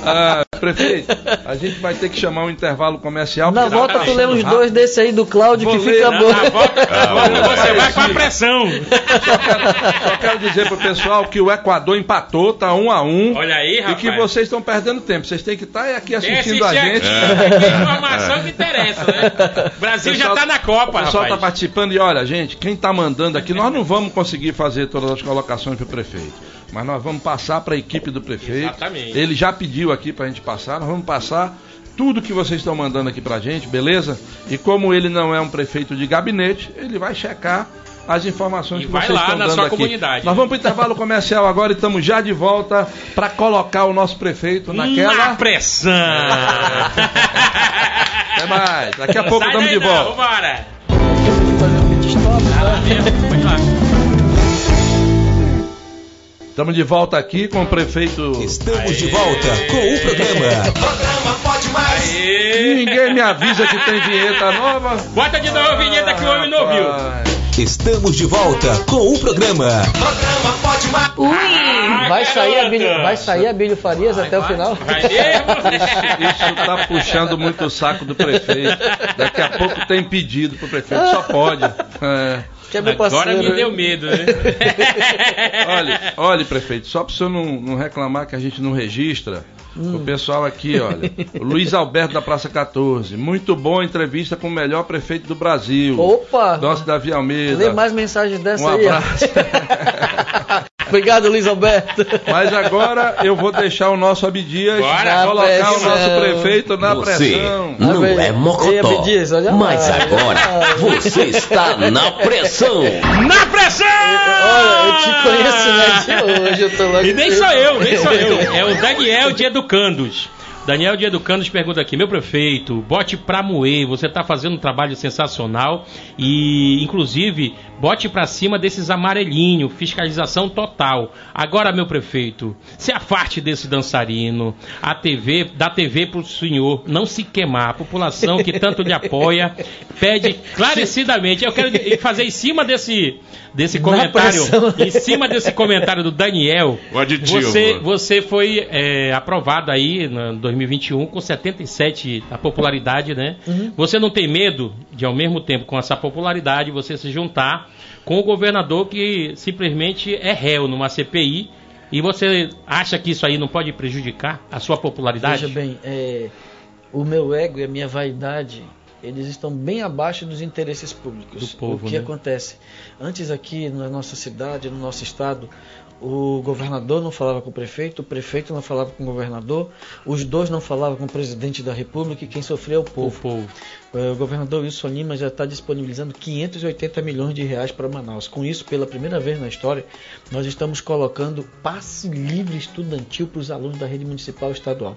Ah, prefeito, a gente vai ter que chamar um intervalo comercial. Na volta tá tu lê uns dois desse aí do Cláudio Vou que ler. fica bom. Na volta, ah, você vai com a pressão. Só quero, só quero dizer dizer pro pessoal que o Equador empatou, tá um a um. Olha aí, rapaz. E que vocês estão perdendo tempo. Vocês têm que estar tá aqui assistindo a gente. Aqui, é. informação que interessa, né? O Brasil pessoal, já tá na Copa, O pessoal rapaz. tá participando e olha, gente, quem tá mandando aqui, nós não vamos conseguir fazer todas as colocações pro prefeito. Mas nós vamos passar para a equipe do prefeito. Exatamente. Ele já pediu aqui para a gente passar, nós vamos passar tudo que vocês estão mandando aqui para a gente, beleza? E como ele não é um prefeito de gabinete, ele vai checar as informações e que vocês estão dando aqui. Comunidade. Nós vamos para o intervalo comercial agora e estamos já de volta para colocar o nosso prefeito naquela Na pressão. Até mais. Daqui a pouco estamos de volta. Vambora. Estamos de volta aqui com o prefeito. Estamos Aê. de volta com o programa. programa Pode Mais. Aê. Ninguém me avisa que tem vinheta nova. Bota de novo a vinheta que o homem não viu. Estamos de volta com o programa. Programa Pode Mais. Ui, vai sair, a Bílio, vai sair a Bílio Farias vai, até vai, o final? Vai isso, isso tá puxando muito o saco do prefeito. Daqui a pouco tem pedido pro prefeito, só pode. É. Agora me deu medo, né? olha, olha, prefeito, só para o senhor não, não reclamar que a gente não registra, Hum. O pessoal aqui, olha. Luiz Alberto da Praça 14. Muito boa entrevista com o melhor prefeito do Brasil. Opa! Nosso Davi Almeida. Lê mais mensagens dessa um aí. Um abraço. Obrigado, Luiz Alberto. Mas agora eu vou deixar o nosso Abdias Bora. colocar pressão. o nosso prefeito na Você pressão. não é mocotó, Abdias, olha lá. mas agora você está na pressão. Na pressão! Olha, eu te conheço né, de hoje, eu tô logo E nem sou eu, nem sou eu. É o Daniel de Educandos. Daniel de Educandos pergunta aqui, meu prefeito, bote pra moer, você tá fazendo um trabalho sensacional e, inclusive, bote pra cima desses amarelinhos, fiscalização total. Agora, meu prefeito, se afaste desse dançarino, a TV, da TV pro senhor não se queimar, a população que tanto lhe apoia pede clarecidamente, eu quero fazer em cima desse, desse comentário, em cima desse comentário do Daniel, O aditivo. você, você foi é, aprovado aí em 2021 com 77 a popularidade, né? Uhum. Você não tem medo de, ao mesmo tempo, com essa popularidade, você se juntar com o governador que simplesmente é réu numa CPI e você acha que isso aí não pode prejudicar a sua popularidade? Veja bem, é, o meu ego e a minha vaidade, eles estão bem abaixo dos interesses públicos. Do povo, o que né? acontece? Antes aqui na nossa cidade, no nosso estado, o governador não falava com o prefeito, o prefeito não falava com o governador, os dois não falavam com o presidente da república e quem sofreu é o O povo. povo. É, O governador Wilson Lima já está disponibilizando 580 milhões de reais para Manaus. Com isso, pela primeira vez na história, nós estamos colocando passe livre estudantil para os alunos da rede municipal e estadual.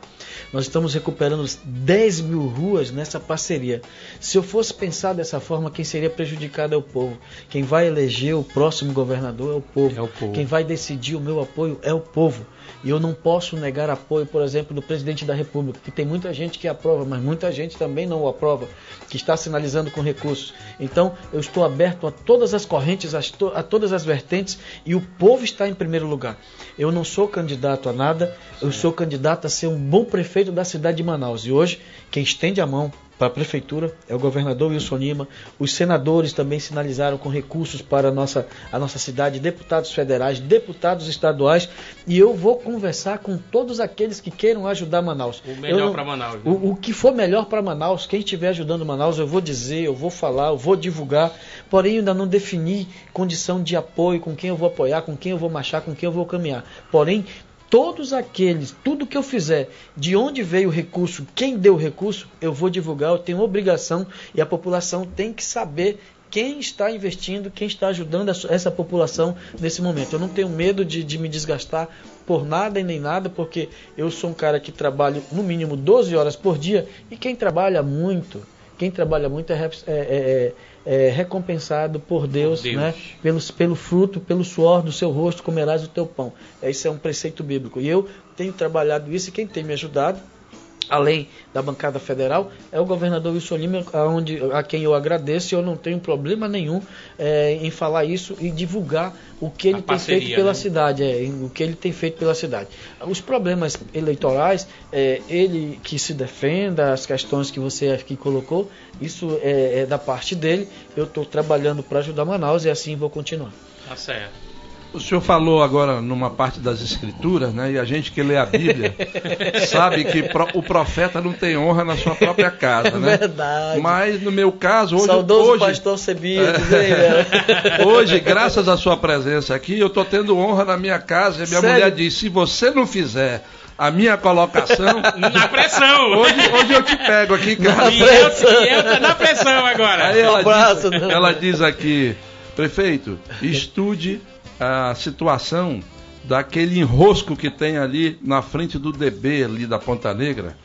Nós estamos recuperando 10 mil ruas nessa parceria. Se eu fosse pensar dessa forma, quem seria prejudicado é o povo. Quem vai eleger o próximo governador é o povo. É o povo. Quem vai decidir o meu apoio é o povo. E eu não posso negar apoio, por exemplo, do presidente da República, que tem muita gente que aprova, mas muita gente também não o aprova, que está sinalizando com recursos. Então, eu estou aberto a todas as correntes, a todas as vertentes, e o povo está em primeiro lugar. Eu não sou candidato a nada, eu sou candidato a ser um bom prefeito da cidade de Manaus. E hoje, quem estende a mão para a prefeitura é o governador Wilson Lima. Os senadores também sinalizaram com recursos para a nossa, a nossa cidade, deputados federais, deputados estaduais, e eu vou conversar com todos aqueles que queiram ajudar Manaus. O melhor pra Manaus, né? O, o que for melhor para Manaus, quem estiver ajudando Manaus, eu vou dizer, eu vou falar, eu vou divulgar, porém ainda não defini condição de apoio, com quem eu vou apoiar, com quem eu vou marchar, com quem eu vou caminhar. Porém, todos aqueles, tudo que eu fizer, de onde veio o recurso, quem deu o recurso, eu vou divulgar, eu tenho obrigação e a população tem que saber quem está investindo, quem está ajudando essa- população nesse momento. Eu não tenho medo de, de me desgastar por nada e nem nada, porque eu sou um cara que trabalho no mínimo 12 horas por dia e quem trabalha muito, quem trabalha muito é, é- é- é- é recompensado por Deus, Deus. né? Pelo, pelo fruto, pelo suor do seu rosto comerás o teu pão. Esse é um preceito bíblico. E eu tenho trabalhado isso e quem tem me ajudado além da bancada federal, é o governador Wilson Lima, aonde, a quem eu agradeço e eu não tenho problema nenhum eh, em falar isso e divulgar o que ele A tem parceria, feito pela né? cidade, é, o que ele tem feito pela cidade. Os problemas eleitorais, eh, ele que se defenda, as questões que você aqui colocou, isso é, é da parte dele. Eu estou trabalhando para ajudar Manaus e assim vou continuar. Tá certo. O senhor falou agora numa parte das escrituras, né? E a gente que lê a Bíblia sabe que pro- o profeta não tem honra na sua própria casa, É né? verdade. Mas no meu caso, hoje, Saudoso hoje, pastor hein, velho? hoje, graças à sua presença aqui, eu estou tendo honra na minha casa. E minha Sério? mulher diz: se você não fizer a minha colocação, Na pressão! hoje, hoje eu te pego aqui, cara. Eu tá na pressão agora. Aí ela, Um abraço, diz, né? ela diz aqui, prefeito, estude a situação daquele enrosco que tem ali na frente do DB ali da Ponta Negra,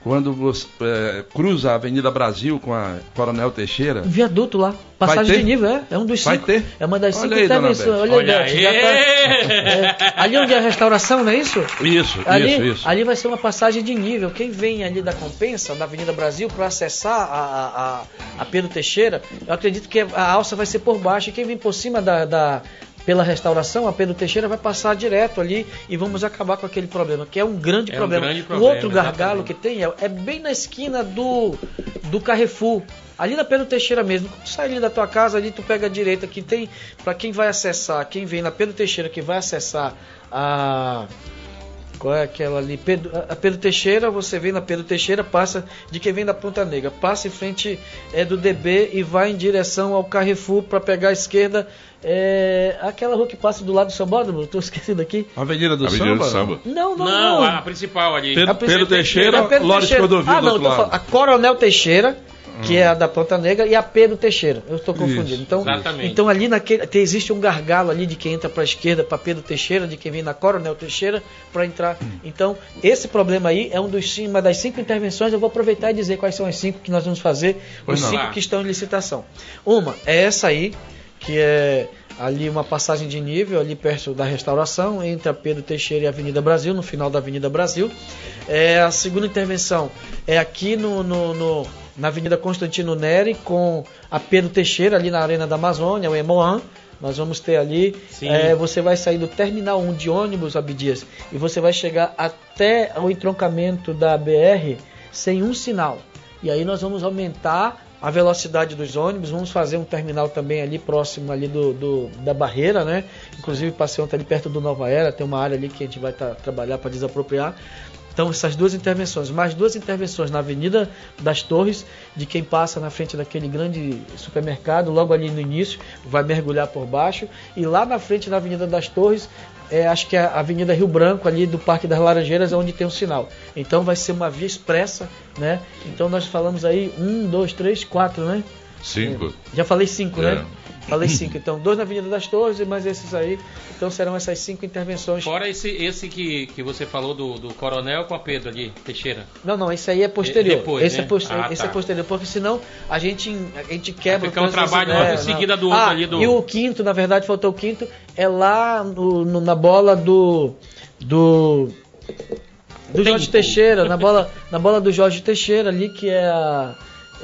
quando você é, cruza a Avenida Brasil com a Coronel Teixeira. Um viaduto lá. Passagem ter? de nível, é. É um dos Vai cinco. ter? É uma das Olha cinco aí, dona intervenções. Beth. Olha, Olha aí, Beth, tá- aí! É, ali onde é a restauração, não é isso? Isso, Ali, isso, isso. ali vai ser uma passagem de nível. Quem vem ali da Compensa, da Avenida Brasil, para acessar a, a, a, a Pedro Teixeira, eu acredito que a alça vai ser por baixo. E quem vem por cima da, da- pela restauração, a Pedro Teixeira vai passar direto ali e vamos acabar com aquele problema, que é um grande É um problema. grande o problema, outro gargalo exatamente. que tem é, é bem na esquina do, do Carrefour. Ali na Pedro Teixeira mesmo, quando tu sai ali da tua casa, ali tu pega a direita, que tem, para quem vai acessar, quem vem na Pedro Teixeira, que vai acessar a Qual é aquela ali? Pedro, a Pedro Teixeira, você vem na Pedro Teixeira, passa de quem vem da Ponta Negra, passa em frente é, do DB e vai em direção ao Carrefour para pegar a esquerda. É, aquela rua que passa do lado do Sambódromo, estou esquecido aqui. Avenida do Avenida Samba? do Samba. Não, não, Não, não. a principal ali. Pedro, A Pedro Pedro Teixeira, É Pedro Lores Teixeira. Cordovil Ah, do não, outro eu tô lado. falando, a Coronel Teixeira, que é a da Ponta Negra, e a Pedro Teixeira. Eu estou confundindo. Isso, Então, exatamente. então ali naquele, existe um gargalo ali de quem entra para a esquerda para Pedro Teixeira, de quem vem na Coronel Teixeira para entrar. Então, esse problema aí é um dos uma das cinco intervenções. Eu vou aproveitar e dizer quais são as cinco que nós vamos fazer, Pois os não. cinco Lá. que estão em licitação. Uma é essa aí, que é ali uma passagem de nível, ali perto da restauração, entre a Pedro Teixeira e a Avenida Brasil, no final da Avenida Brasil. É, a segunda intervenção é aqui no, no- no- na Avenida Constantino Neri, com a Pedro Teixeira, ali na Arena da Amazônia, o Emoan. Nós vamos ter ali, é, você vai sair do Terminal 1 de ônibus, Abdias, e você vai chegar até o entroncamento da BR sem um sinal. E aí nós vamos aumentar a velocidade dos ônibus, vamos fazer um terminal também ali próximo ali do, do- da barreira, né? Inclusive passei ontem ali perto do Nova Era, tem uma área ali que a gente vai tá- trabalhar para desapropriar. Então essas duas intervenções, mais duas intervenções na Avenida das Torres, de quem passa na frente daquele grande supermercado, logo ali no início, vai mergulhar por baixo, e lá na frente da Avenida das Torres, é, acho que é a Avenida Rio Branco, ali do Parque das Laranjeiras, é onde tem um sinal. Então vai ser uma via expressa, né? Então nós falamos aí um, dois, três, quatro, né? Cinco. Já falei cinco, É. né? Falei cinco. Então, dois na Avenida das Torres e mais esses aí. Então serão essas cinco intervenções. Fora esse, esse que, que você falou do, do Coronel com a Pedro ali, Teixeira. Não, não, esse aí é posterior. É depois, esse, né? é posterior Ah, esse tá. é posterior, porque senão a gente, a gente quebra Vai ficar um trabalho né? logo em seguida do outro ah, ali do- E o quinto, na verdade, faltou o quinto, é lá no- no- na bola do. do. do Jorge. Teixeira, na bola, na bola do Jorge Teixeira ali, que é a.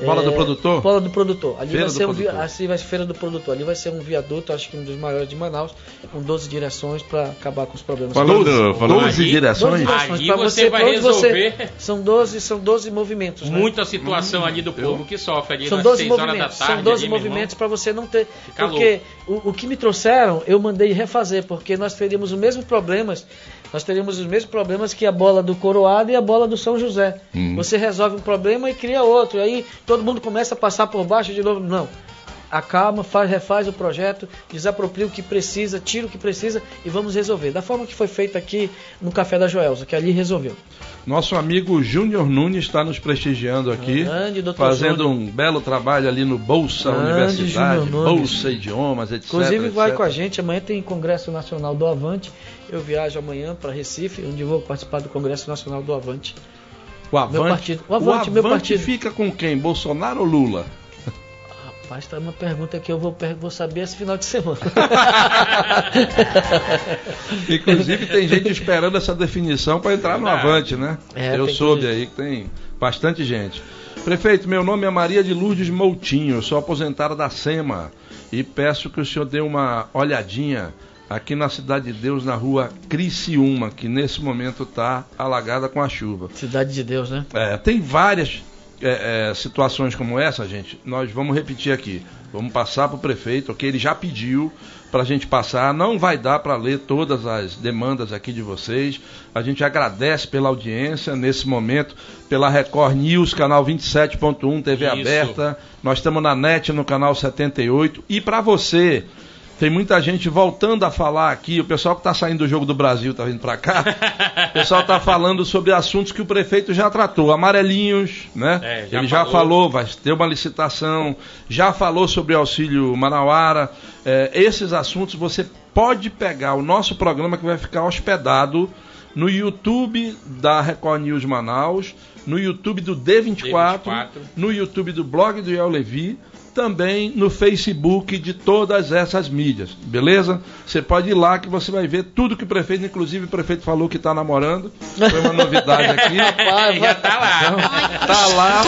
Bola é, do produtor? Bola do produtor. Ali Feira vai ser um produtor. assim vai ser feira do produtor. Ali vai ser um viaduto, acho que um dos maiores de Manaus, com 12 direções para acabar com os problemas. Falando, falando, 12 Aí- direções? Doze direções Ali pra você vai onde você- resolver- são 12, são 12 movimentos, né? Muita situação ali do povo que sofre ali São nas 12 6 horas da movimentos, tarde. são 12 ali, meu irmão. movimentos para você não ter. Fica porque o, o que me trouxeram, eu mandei refazer, porque nós teríamos os mesmos problemas. Nós teríamos os mesmos problemas que a bola do Coroado e a bola do São José. Uhum. Você resolve um problema e cria outro. E aí todo mundo começa a passar por baixo de novo. Não. Acalma, faz, refaz o projeto, desapropria o que precisa, tira o que precisa e vamos resolver. Da forma que foi feito aqui no Café da Joelza, que ali resolveu. Nosso amigo Júnior Nunes está nos prestigiando aqui, Grande, fazendo Júnior. um belo trabalho ali no Bolsa Grande Universidade. Bolsa Idiomas, etc. Inclusive vai etc. com a gente, amanhã tem Congresso Nacional do Avante. Eu viajo amanhã para Recife, onde vou participar do Congresso Nacional do Avante. O Avante, Meu partido. O Avante, meu partido. fica com quem? Bolsonaro ou Lula? Rapaz, tá uma pergunta que eu vou, vou saber esse final de semana. Inclusive tem gente esperando essa definição para entrar no Verdade. Avante, né? É, eu soube que- aí que tem bastante gente. Prefeito, meu nome é Maria de Lourdes Moutinho, eu sou aposentada da SEMA e peço que o senhor dê uma olhadinha aqui na Cidade de Deus, na rua Criciúma, que nesse momento está alagada com a chuva. Cidade de Deus, né? É, tem várias é, é, situações como essa, gente. Nós vamos repetir aqui. Vamos passar para o prefeito, ok? Ele já pediu para a gente passar. Não vai dar para ler todas as demandas aqui de vocês. A gente agradece pela audiência nesse momento, pela Record News, canal 27.1, TV Isso. aberta. Nós estamos na net no canal 78. E para você. Tem muita gente voltando a falar aqui. O pessoal que está saindo do jogo do Brasil está vindo para cá. O pessoal está falando sobre assuntos que o prefeito já tratou. Amarelinhos, né? É, já Ele já falou. falou, vai ter uma licitação. Já falou sobre o auxílio Manauara. É, esses assuntos você pode pegar o nosso programa que vai ficar hospedado no YouTube da Record News Manaus, no YouTube do D24, D24. no YouTube do blog do Iel Levi, também no Facebook de todas essas mídias, beleza? Você pode ir lá que você vai ver tudo que o prefeito, inclusive o prefeito falou que está namorando, foi uma novidade aqui. Rapaz, Já tá lá. Tá lá,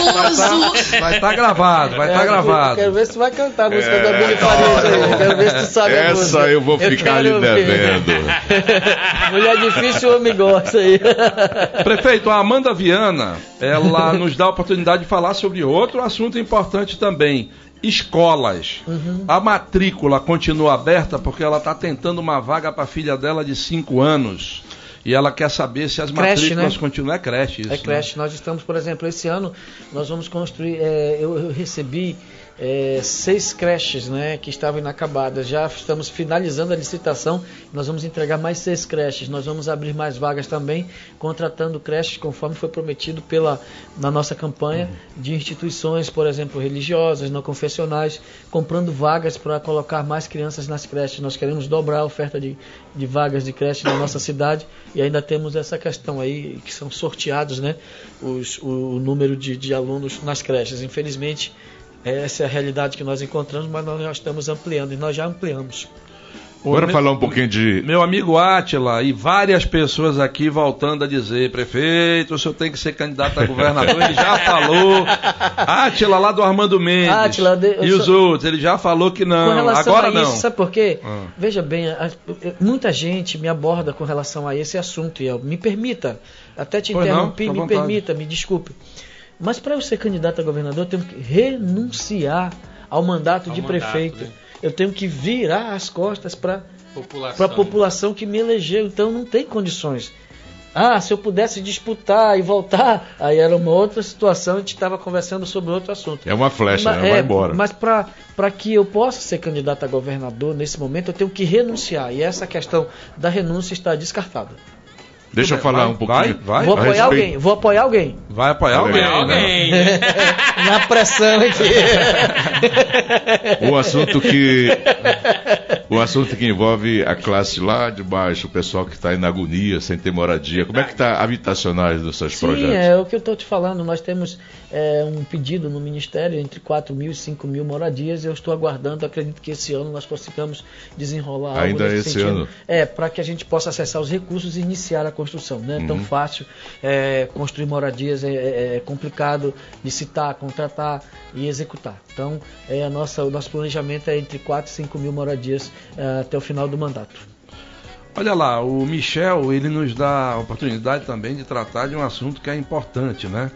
vai estar gravado, vai estar É, gravado. Quero ver se tu vai cantar a música da Billy Farias aí. Quero ver se tu sabe a música. Essa eu vou ficar lhe quero ver. devendo. Mulher difícil, homem gosta aí. Prefeito, a Amanda Viana, ela nos dá a oportunidade de falar sobre outro assunto importante também. Escolas. A matrícula continua aberta porque ela está tentando uma vaga para a filha dela de 5 anos. E ela quer saber se as Creche, matrículas né? continuam. É creche isso. É creche. Nós estamos, por exemplo, esse ano nós vamos construir. é, eu, eu recebi é, seis creches, né, que estavam inacabadas. Já estamos finalizando a licitação. Nós vamos entregar mais seis creches. Nós vamos abrir mais vagas também, contratando creches conforme foi prometido pela na nossa campanha de instituições, por exemplo, religiosas, não confessionais, comprando vagas para colocar mais crianças nas creches. Nós queremos dobrar a oferta de, de vagas de creche na nossa cidade e ainda temos essa questão aí que são sorteados, né, os, o, o número de, de alunos nas creches. Infelizmente essa é a realidade que nós encontramos, mas nós já estamos ampliando e nós já ampliamos. Bora meu- falar um pouquinho de. Meu amigo Átila e várias pessoas aqui voltando a dizer, prefeito, o senhor tem que ser candidato a governador, ele já falou. Átila lá do Armando Mendes. Átila, de- e os só- outros, ele já falou que com não. relação Agora a isso, não. sabe por quê? Ah. Veja bem, a- a- muita gente me aborda com relação a esse assunto e eu, me permita, até te Pois interrompi, me vontade. permita, me desculpe. Mas para eu ser candidato a governador, eu tenho que renunciar ao mandato Ao de mandato, prefeito. né? Eu tenho que virar as costas para a população que me elegeu. Então não tem condições. Ah, se eu pudesse disputar e voltar, aí era uma outra situação, a gente estava conversando sobre outro assunto. É uma flecha, Mas- né? Vai é, embora. Mas para que eu possa ser candidato a governador nesse momento, eu tenho que renunciar. E essa questão da renúncia está descartada. Deixa eu falar Vai, um pouquinho. vai, vai. vou apoiar respeito- alguém, vou apoiar alguém. Vai apoiar alguém? Alguém, né? Na pressão aqui. O assunto que. O assunto que envolve a classe lá de baixo, o pessoal que está aí na agonia, sem ter moradia. Como é que está habitacionais dos seus Sim, projetos? é o que eu estou te falando. Nós temos é, um pedido no Ministério entre 4 mil e 5 mil moradias. Eu estou aguardando, acredito que esse ano nós consigamos desenrolar algo Ainda nesse esse sentido. ano? É, para que a gente possa acessar os recursos e iniciar a construção. Não é Uhum. tão fácil é, construir moradias, é, é- é complicado licitar, contratar e executar. Então, é, a nossa, o nosso planejamento é entre 4 e 5 mil moradias é, até o final do mandato. Olha lá, o Michel, ele nos dá a oportunidade também de tratar de um assunto que é importante, né?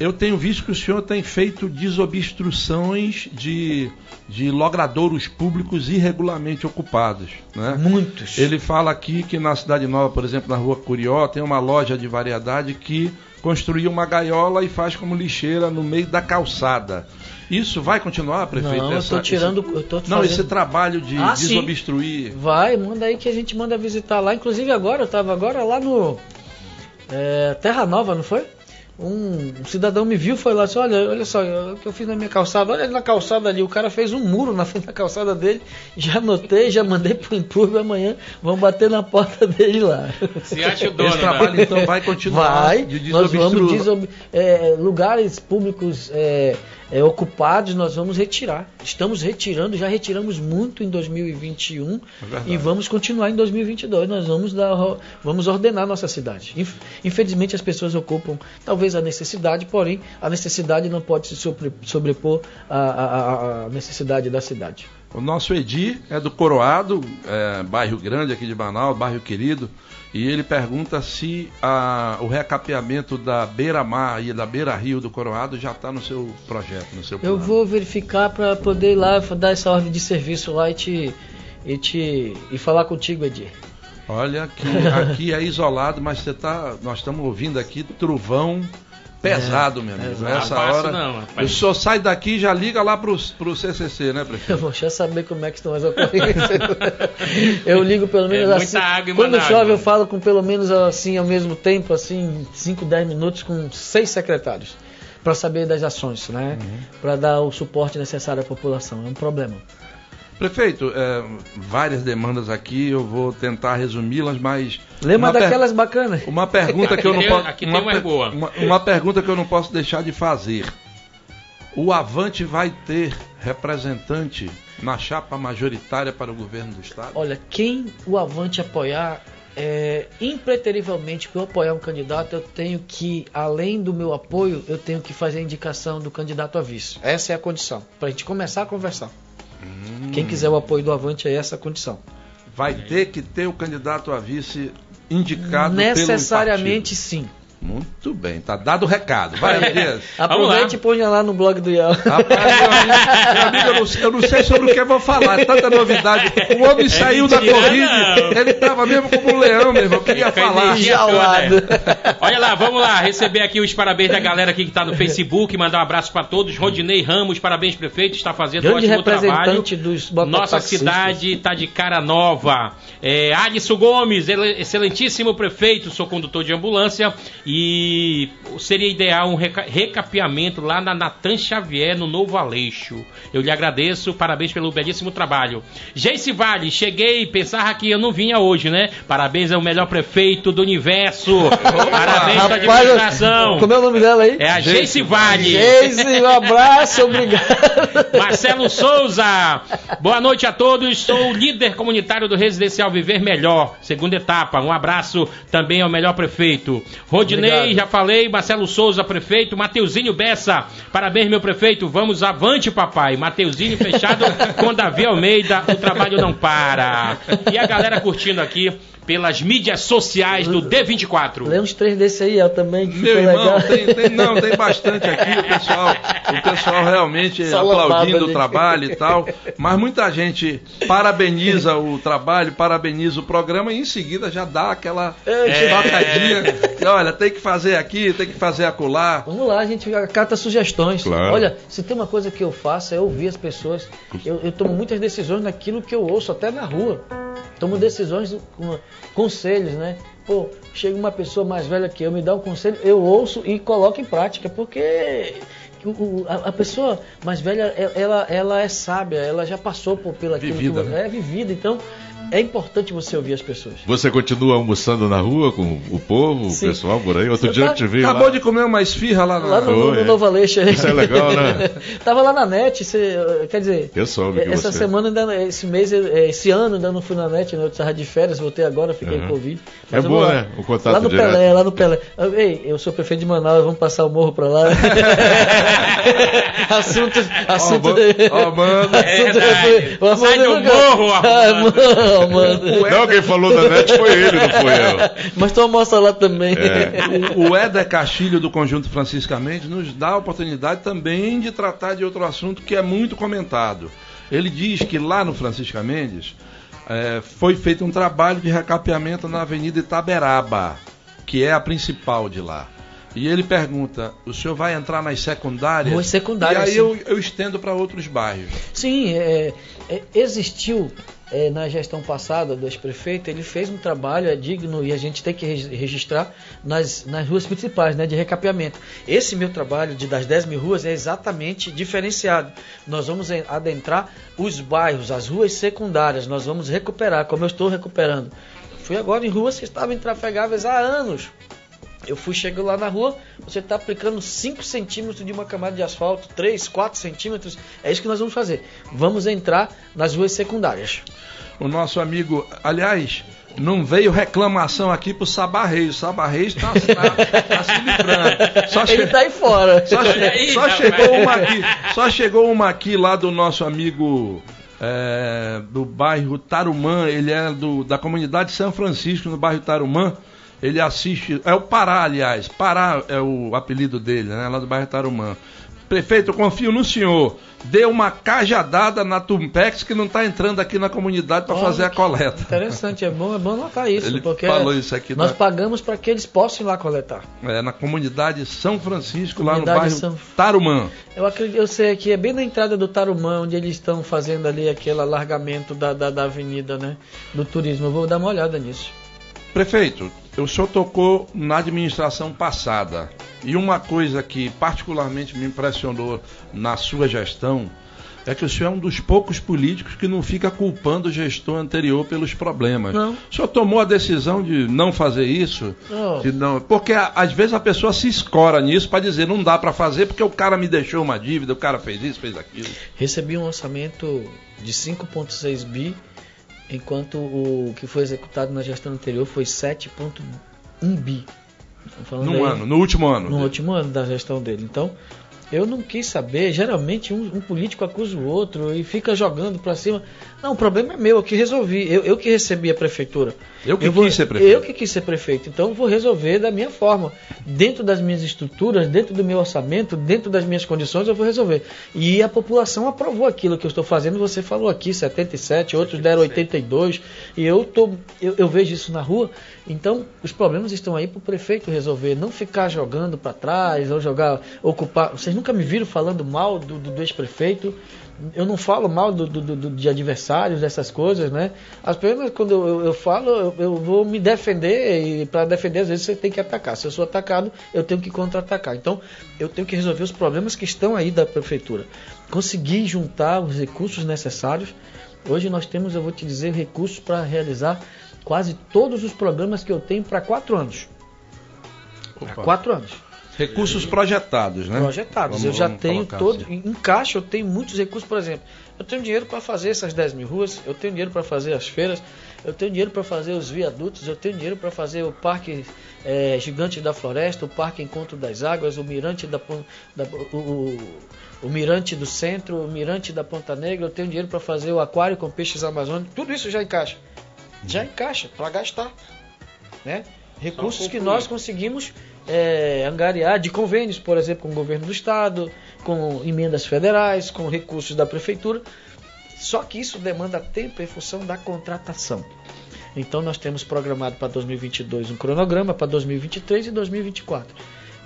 Eu tenho visto que o senhor tem feito desobstruções de, de logradouros públicos irregularmente ocupados, né? Muitos. Ele fala aqui que na Cidade Nova, por exemplo, na rua Curió, tem uma loja de variedade que construiu uma gaiola e faz como lixeira no meio da calçada. Isso vai continuar, prefeito? Não, eu estou tirando. esse- Eu tô Não, fazendo- esse trabalho de Ah, sim. desobstruir. Vai, manda aí que a gente manda visitar lá. Inclusive agora, eu estava agora lá no é, Terra Nova, não foi? Um, cidadão me viu e foi lá assim, olha, olha só, o que eu fiz na minha calçada, olha na calçada ali, o cara fez um muro na frente da calçada dele, já anotei, já mandei pro Improve amanhã, vão bater na porta dele lá. Se acha o dono. Esse trabalho então vai continuar Vai, de nós vamos desob- é, lugares públicos é, é, ocupados, nós vamos retirar. Estamos retirando, já retiramos muito em 2021 É e vamos continuar em 2022. Nós vamos dar, vamos ordenar nossa cidade. Inf- Infelizmente as pessoas ocupam talvez a necessidade, porém a necessidade não pode se sobre- sobrepor à, à- à necessidade da cidade. O nosso Edi é do Coroado, é, bairro grande aqui de Manaus, bairro querido, e ele pergunta se a- o recapeamento da beira-mar e da beira-rio do Coroado já está no seu projeto, no seu Eu plano. vou verificar para poder ir lá dar essa ordem de serviço lá e te e te e falar contigo, Edir. Olha, que aqui é isolado, mas você tá, nós estamos ouvindo aqui trovão pesado, meu amigo. é fácil hora, não, rapaz. o senhor sai daqui e já liga lá pro, pro CCC, né, Eu prefeito? vou já saber como é que estão as ocorrências. eu ligo pelo menos É assim. muita água Quando Manaus, chove, eu falo com pelo menos assim, ao mesmo tempo, assim, 5, 10 minutos, com seis secretários. Para saber das ações, né? Uhum. Para dar o suporte necessário à população. É um problema. Prefeito, é, várias demandas aqui, eu vou tentar resumi-las, mas. Lê uma per- daquelas bacanas. Uma pergunta que eu não posso. aqui uma, tem mais per- boa. Uma, uma pergunta que eu não posso deixar de fazer. O Avante vai ter representante na chapa majoritária para o governo do estado? Olha, quem o Avante apoiar, é, impreterivelmente, para eu apoiar um candidato, eu tenho que, além do meu apoio, eu tenho que fazer a indicação do candidato a vice. Essa é a condição, para a gente começar a conversar. Quem quiser o apoio do Avante é essa condição. Vai ter que ter o candidato a vice indicado Necessariamente sim. Muito bem, tá dado o recado. Vai, Dias. Aproveite e ponha lá no blog do Ial. Rapaz, meu amigo, meu amigo, eu, não, eu, não, sei sobre o que eu vou falar, é tanta novidade. O homem é saiu da corrida, ele tava mesmo como um leão, meu irmão, eu queria falar. Enjaulado. Olha lá, vamos lá, receber aqui os parabéns da galera aqui que tá no Facebook, mandar um abraço para todos. Rodinei Ramos, parabéns, prefeito, está fazendo Grande um ótimo trabalho. Dos Nossa cidade tá de cara nova. É, Alisson Gomes, excelentíssimo prefeito, sou condutor de ambulância e seria ideal um reca recapeamento lá na Natan Xavier, no Novo Aleixo. Eu lhe agradeço, parabéns pelo belíssimo trabalho. Geice Vale, cheguei, pensava que eu não vinha hoje, né? Parabéns ao melhor prefeito do universo. parabéns pela administração. Como é o nome dela aí? É a Geice Vale. Geice, um abraço, obrigado. Marcelo Souza, boa noite a todos. Sou o líder comunitário do Residencial Viver Melhor, segunda etapa. Um abraço também ao melhor prefeito. Rodinei Obrigado. já falei. Marcelo Souza, prefeito. Mateuzinho Bessa, parabéns, meu prefeito. Vamos avante, papai. Mateuzinho fechado com Davi Almeida. O trabalho não para. E a galera curtindo aqui pelas mídias sociais do D24. Lê uns três desses aí, eu também. Meu irmão, tem, tem, não, tem bastante aqui, o pessoal, o pessoal realmente Só aplaudindo o trabalho e tal, mas muita gente parabeniza o trabalho, parabeniza o programa e em seguida já dá aquela é. tocadinha, olha, tem que fazer aqui, tem que fazer acolá. Vamos lá, a gente acata sugestões. Claro. Olha, se tem uma coisa que eu faço é ouvir as pessoas, eu, eu tomo muitas decisões naquilo que eu ouço, até na rua tomo decisões, conselhos, né? Pô, chega uma pessoa mais velha que eu, me dá um conselho, eu ouço e coloco em prática, porque a, pessoa mais velha, ela, ela é sábia, ela já passou por pela vivida, que né? é vivida, então é importante você ouvir as pessoas. Você continua almoçando na rua com o povo, Sim. o pessoal por aí? Outro você dia tá, eu te vi Acabou lá. de comer uma esfirra lá, na... lá no, no, no Novo Aleixo. Isso é legal, né? Tava lá na net, você, quer dizer... Eu soube que Essa você... semana, ainda, esse mês, esse ano ainda não fui na net, né? eu estava de férias, voltei agora, fiquei uhum. Covid. é bom, né? O contato Lá no direto. Pelé, lá no Pelé. Ei, eu sou prefeito de Manaus, vamos passar o morro pra lá. assunto... assunto oh, de... oh, mano. É, Sai do morro, ah, mano. Não, quem falou da net foi ele, não foi eu. Mas tu almoça lá também. É. O, o Éder Castilho do Conjunto Francisca Mendes nos dá a oportunidade também de tratar de outro assunto que é muito comentado. Ele diz que lá no Francisca Mendes é, foi feito um trabalho de recapeamento na Avenida Itaberaba, que é a principal de lá. E ele pergunta: o senhor vai entrar nas secundárias? Ruas secundárias. E aí eu, eu, estendo para outros bairros. Sim, é, é, existiu é, na gestão passada do ex-prefeito, ele fez um trabalho é digno e a gente tem que registrar nas, nas ruas principais, né, de recapeamento. Esse meu trabalho de das 10 mil ruas é exatamente diferenciado. Nós vamos adentrar os bairros, as ruas secundárias, nós vamos recuperar, como eu estou recuperando. Fui agora em ruas que estavam intrafegáveis há anos. Eu fui chegando lá na rua, você está aplicando 5 centímetros de uma camada de asfalto, 3, 4 centímetros. É isso que nós vamos fazer. Vamos entrar nas ruas secundárias. O nosso amigo, aliás, não veio reclamação aqui pro Sabarreis. O Sabarreis está tá, tá se livrando. Só Ele está aí fora. Só, che só chegou uma aqui, só chegou uma aqui lá do nosso amigo é, do bairro Tarumã. Ele é do, da comunidade São Francisco, no bairro Tarumã. Ele assiste. É o Pará, aliás. Pará é o apelido dele, né? Lá do bairro Tarumã. Prefeito, eu confio no senhor. Dê uma cajadada na Tumpex que não está entrando aqui na comunidade para fazer a coleta. Interessante, é bom, é bom notar isso. Ele porque falou isso aqui. Nós pagamos para que eles possam ir lá coletar. É, na comunidade São Francisco, comunidade lá no bairro São... Tarumã. Eu, acredito, eu sei que é bem na entrada do Tarumã, onde eles estão fazendo ali aquele alargamento da, da, da avenida, né? Do turismo. Eu vou dar uma olhada nisso. Prefeito, o senhor tocou na administração passada. E uma coisa que particularmente me impressionou na sua gestão é que o senhor é um dos poucos políticos que não fica culpando o gestor anterior pelos problemas. Não. O senhor tomou a decisão de não fazer isso? Não. De não porque às vezes a pessoa se escora nisso para dizer não dá para fazer porque o cara me deixou uma dívida, o cara fez isso, fez aquilo. Recebi um orçamento de 5,6 bi enquanto o que foi executado na gestão anterior foi 7,1 bi. No ano, no último ano. No dele. último ano da gestão dele. Então, Eu não quis saber. Geralmente um, um político acusa o outro e fica jogando para cima. Não, o problema é meu, eu que resolvi. Eu, eu que recebi a prefeitura. Eu que eu vou, quis ser prefeito. Eu que quis ser prefeito. Então vou resolver da minha forma. Dentro das minhas estruturas, dentro do meu orçamento, dentro das minhas condições, eu vou resolver. E a população aprovou aquilo que eu estou fazendo. Você falou aqui 77, outros deram 82. E eu, tô, eu, eu vejo isso na rua. Então os problemas estão aí para o prefeito resolver. Não ficar jogando para trás ou jogar, ocupar. Vocês nunca me viram falando mal do, do, do ex-prefeito eu não falo mal do, do, de adversários, dessas coisas, né? Apenas quando eu, eu, eu falo, eu, eu, vou me defender e para defender às vezes você tem que atacar. Se eu sou atacado, eu tenho que contra-atacar. Então, eu tenho que resolver os problemas que estão aí da prefeitura. Conseguir juntar os recursos necessários. Hoje nós temos, eu vou te dizer, recursos para realizar quase todos os programas que eu tenho para quatro anos. Para quatro anos. Recursos projetados, né? Projetados. Vamos, eu já tenho todo. Assim. Em caixa eu tenho muitos recursos, por exemplo. Eu tenho dinheiro para fazer essas 10 mil ruas, eu tenho dinheiro para fazer as feiras, eu tenho dinheiro para fazer os viadutos, eu tenho dinheiro para fazer o Parque é, Gigante da Floresta, o Parque Encontro das Águas, o Mirante da, da o, o, o, Mirante do Centro, o Mirante da Ponta Negra, eu tenho dinheiro para fazer o aquário com peixes amazônicos, tudo isso já encaixa. Já encaixa para gastar, né? Recursos que nós conseguimos é, angariar de convênios, por exemplo, com o governo do estado, com emendas federais, com recursos da prefeitura. Só que isso demanda tempo em função da contratação. Então nós temos programado para 2022 um cronograma para 2023 e 2024.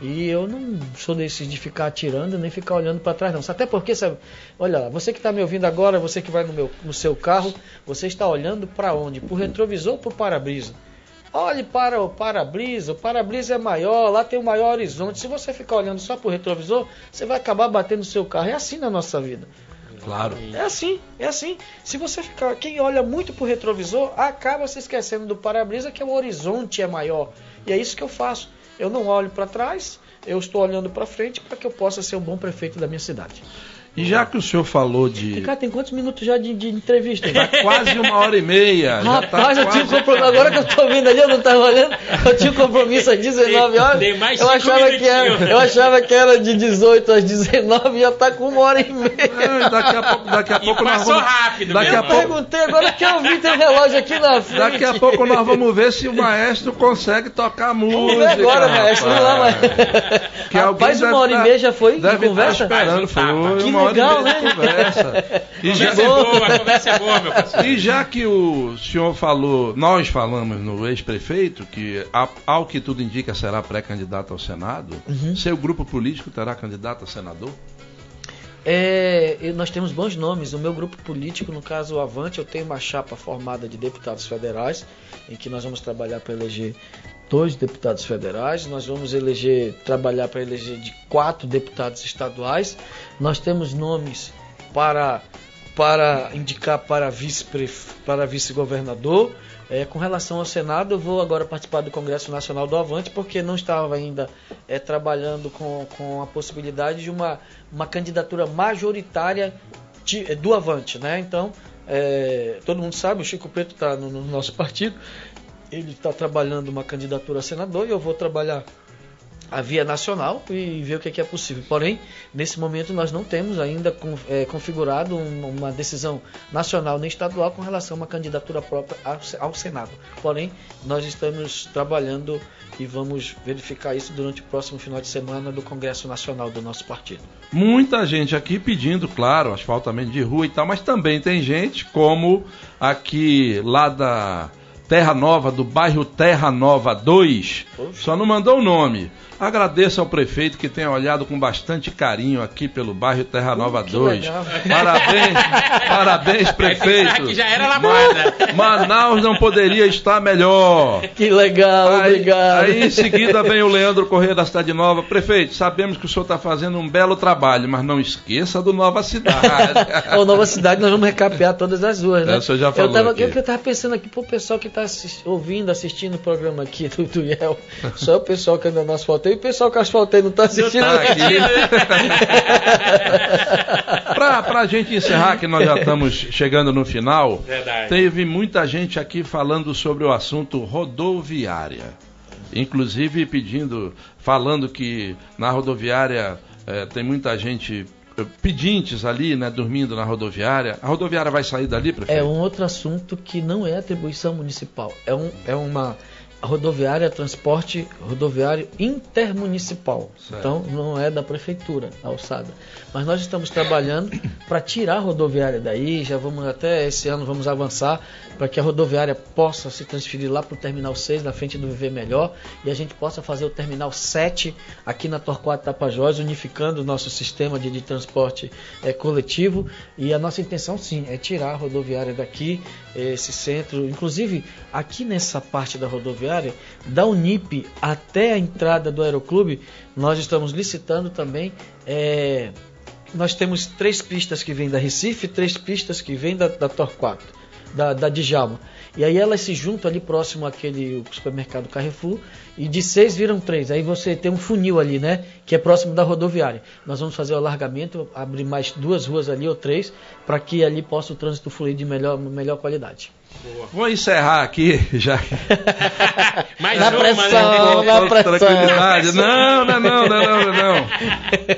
E eu não sou desse de ficar atirando nem ficar olhando para trás, não. Até porque, sabe, olha, você que está me ouvindo agora, você que vai no, meu, no seu carro, você está olhando para onde? Para o retrovisor ou para o para-brisa? Olhe para o para-brisa, o para-brisa é maior, lá tem o um maior horizonte. Se você ficar olhando só para o retrovisor, você vai acabar batendo o seu carro. É assim na nossa vida. Claro. É assim, é assim. Se você ficar, quem olha muito para o retrovisor, acaba se esquecendo do para-brisa que o horizonte é maior. E é isso que eu faço. Eu não olho para trás, eu estou olhando para frente para que eu possa ser um bom prefeito da minha cidade. E já que o senhor falou de. Tem quantos minutos já de, de entrevista? Tá quase uma hora e meia. Rapaz, tá eu tinha um compromisso. Agora que eu estou vendo ali, eu não estava olhando. Eu tinha um compromisso às 19 horas. Tem, mais eu, achava que era, eu achava que era de 18 às 19 e já está com uma hora e meia. Não, daqui a pouco, daqui a pouco nós vamos. rápido, daqui mesmo. a pouco... perguntei, agora que eu vi, tem relógio aqui na frente. Daqui a pouco nós vamos ver se o maestro consegue tocar música. Vamos ver agora, maestro. Não lá, mas... Que rapaz, uma hora e meia já foi deve de conversa? esperando, foi. Legal, né? conversa. E já, é boa, a conversa é boa, meu parceiro. E já que o senhor falou, nós falamos no ex-prefeito, que ao que tudo indica será pré-candidato ao Senado, uhum. seu grupo político terá candidato a senador? É, nós temos bons nomes. O meu grupo político, no caso o Avante, eu tenho uma chapa formada de deputados federais, em que nós vamos trabalhar para eleger dois deputados federais, nós vamos eleger, trabalhar para eleger de quatro deputados estaduais. Nós temos nomes para, para indicar para vice para vice-governador. É, com relação ao Senado, eu vou agora participar do Congresso Nacional do Avante, porque não estava ainda é, trabalhando com, com a possibilidade de uma, uma candidatura majoritária de, do Avante. Né? Então, é, todo mundo sabe, o Chico Preto está no, no nosso partido, ele está trabalhando uma candidatura a senador e eu vou trabalhar a via nacional e ver o que é, que é possível. Porém, nesse momento nós não temos ainda é, configurado uma decisão nacional nem estadual com relação a uma candidatura própria ao Senado. Porém, nós estamos trabalhando e vamos verificar isso durante o próximo final de semana do Congresso Nacional do nosso partido. Muita gente aqui pedindo, claro, asfaltamento de rua e tal, mas também tem gente como aqui lá da Terra Nova, do bairro Terra Nova 2, só não mandou o nome. Agradeço ao prefeito que tenha olhado com bastante carinho aqui pelo bairro Terra Nova 2. Parabéns, parabéns, prefeito. já era lavada. Manaus não poderia estar melhor. Que legal, aí, obrigado. Aí em seguida vem o Leandro Corrêa da Cidade Nova. Prefeito, sabemos que o senhor está fazendo um belo trabalho, mas não esqueça do Nova Cidade. o Nova Cidade nós vamos recapear todas as ruas, né? É, o senhor já falou eu tava, aqui. Eu, eu tava pensando aqui pro pessoal que está ouvindo, assistindo o programa aqui do Tuiel. Só o pessoal que anda no asfalto asfaltei, o pessoal que asfaltei não está assistindo. Não tá aqui. pra, pra gente encerrar, que nós já estamos chegando no final, Verdade. teve muita gente aqui falando sobre o assunto rodoviária. Inclusive pedindo, falando que na rodoviária é, tem muita gente eh, pedintes ali, né, dormindo na rodoviária. A rodoviária vai sair dali, prefeito? É um outro assunto que não é atribuição municipal. É, um, é uma rodoviária, transporte rodoviário intermunicipal. Certo. Então não é da prefeitura a alçada. Mas nós estamos trabalhando para tirar a rodoviária daí, já vamos até esse ano vamos avançar para que a rodoviária possa se transferir lá para o terminal 6, na frente do Viver Melhor, e a gente possa fazer o terminal 7 aqui na Torquato Tapajós, unificando o nosso sistema de, de transporte é, coletivo. E a nossa intenção sim é tirar a rodoviária daqui, esse centro, inclusive aqui nessa parte da rodoviária, da Unip até a entrada do Aeroclube, nós estamos licitando também. É, nós temos três pistas que vêm da Recife, três pistas que vêm da, da Torquato da, da Djalma. E aí elas se juntam ali próximo àquele supermercado Carrefour e de seis viram três. Aí você tem um funil ali, né? Que é próximo da rodoviária. Nós vamos fazer o alargamento, abrir mais duas ruas ali ou três, para que ali possa o trânsito fluir de melhor, melhor qualidade. Boa. Vou encerrar aqui já. Mais na uma, pressão, né? na pressão. Tranquilidade. Não, não, não, não, não, não.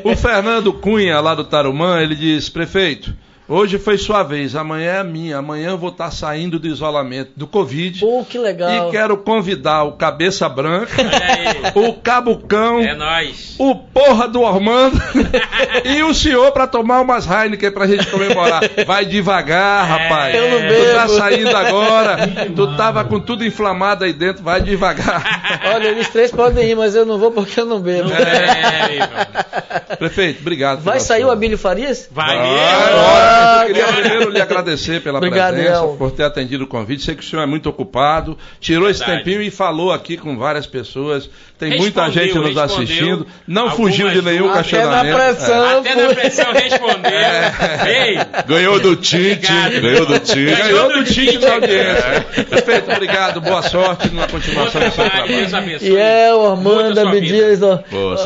O Fernando Cunha, lá do Tarumã, ele diz, prefeito, Hoje foi sua vez, amanhã é a minha. Amanhã eu vou estar saindo do isolamento do Covid. Pô, que legal. E quero convidar o Cabeça Branca, o Cabucão, é nóis. o Porra do Ormando e o senhor para tomar umas Heineken pra gente comemorar. Vai devagar, é, rapaz. Eu não bebo. Tu tá saindo agora, tu tava com tudo inflamado aí dentro, vai devagar. Olha, eles três podem ir, mas eu não vou porque eu não bebo. É, Prefeito, obrigado. Vai sair o Abílio Farias? Vai, vai eu queria primeiro lhe agradecer pela Obrigado, presença, El. por ter atendido o convite. Sei que o senhor é muito ocupado, tirou Verdade. esse tempinho e falou aqui com várias pessoas. Tem respondeu, muita gente nos assistindo. Não fugiu de nenhum até questionamento. Na pressão, é. Até na pressão respondeu. É. Ei, ganhou do Tite. Ganhou do Tite. Ganhou do Tite na audiência. Perfeito, obrigado. Boa sorte na continuação do seu trabalho. E é o Armando Abdias.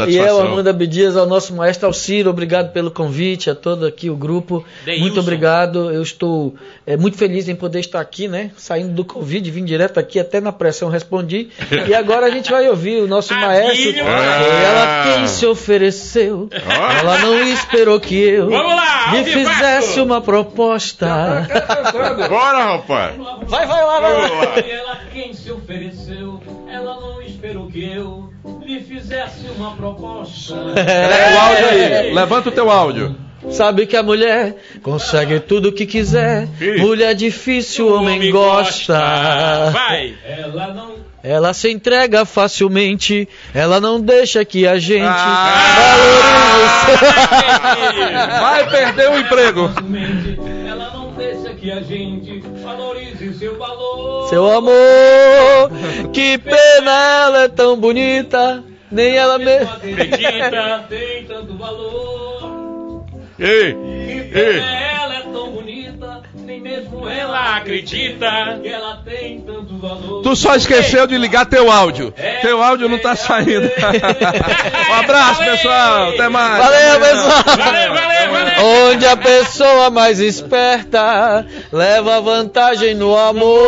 E é o Armando Abdias, ao nosso maestro Alciro. Obrigado pelo convite, a todo aqui o grupo. Muito obrigado. Eu estou é, muito feliz em poder estar aqui, né? Saindo do Covid, vim direto aqui, até na pressão respondi. E agora a gente vai ouvir o nosso maestro. Ah. Ela quem se ofereceu. Ah. Ela não esperou que eu lá, lhe fizesse uma proposta. Bora, rapaz. Vai, vai lá, vai lá. Ela quem se ofereceu. Ela não esperou que eu lhe fizesse uma proposta. É, o áudio aí. Levanta o teu áudio. Sabe que a mulher consegue tudo o que quiser. Mulher difícil, o homem, homem gosta. gosta. Vai. Ela não. Ela se entrega facilmente, ela não deixa que a gente ah, valorize. Vai perder o emprego. Ela não deixa que a gente valorize seu valor. Seu amor, que pena ela é tão bonita, nem ela mesma acredita, tem tanto valor. Ei, ei. Ela é tão bonita, nem mesmo ela acredita que ela tem tanto valor. Tu só esqueceu de ligar teu áudio. É, teu áudio não tá saindo. um abraço, valeu. pessoal. Até mais. Valeu, pessoal. Valeu, valeu, valeu. Onde a pessoa mais esperta leva vantagem no amor.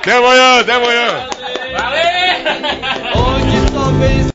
Até amanhã, até amanhã. Valeu. Onde talvez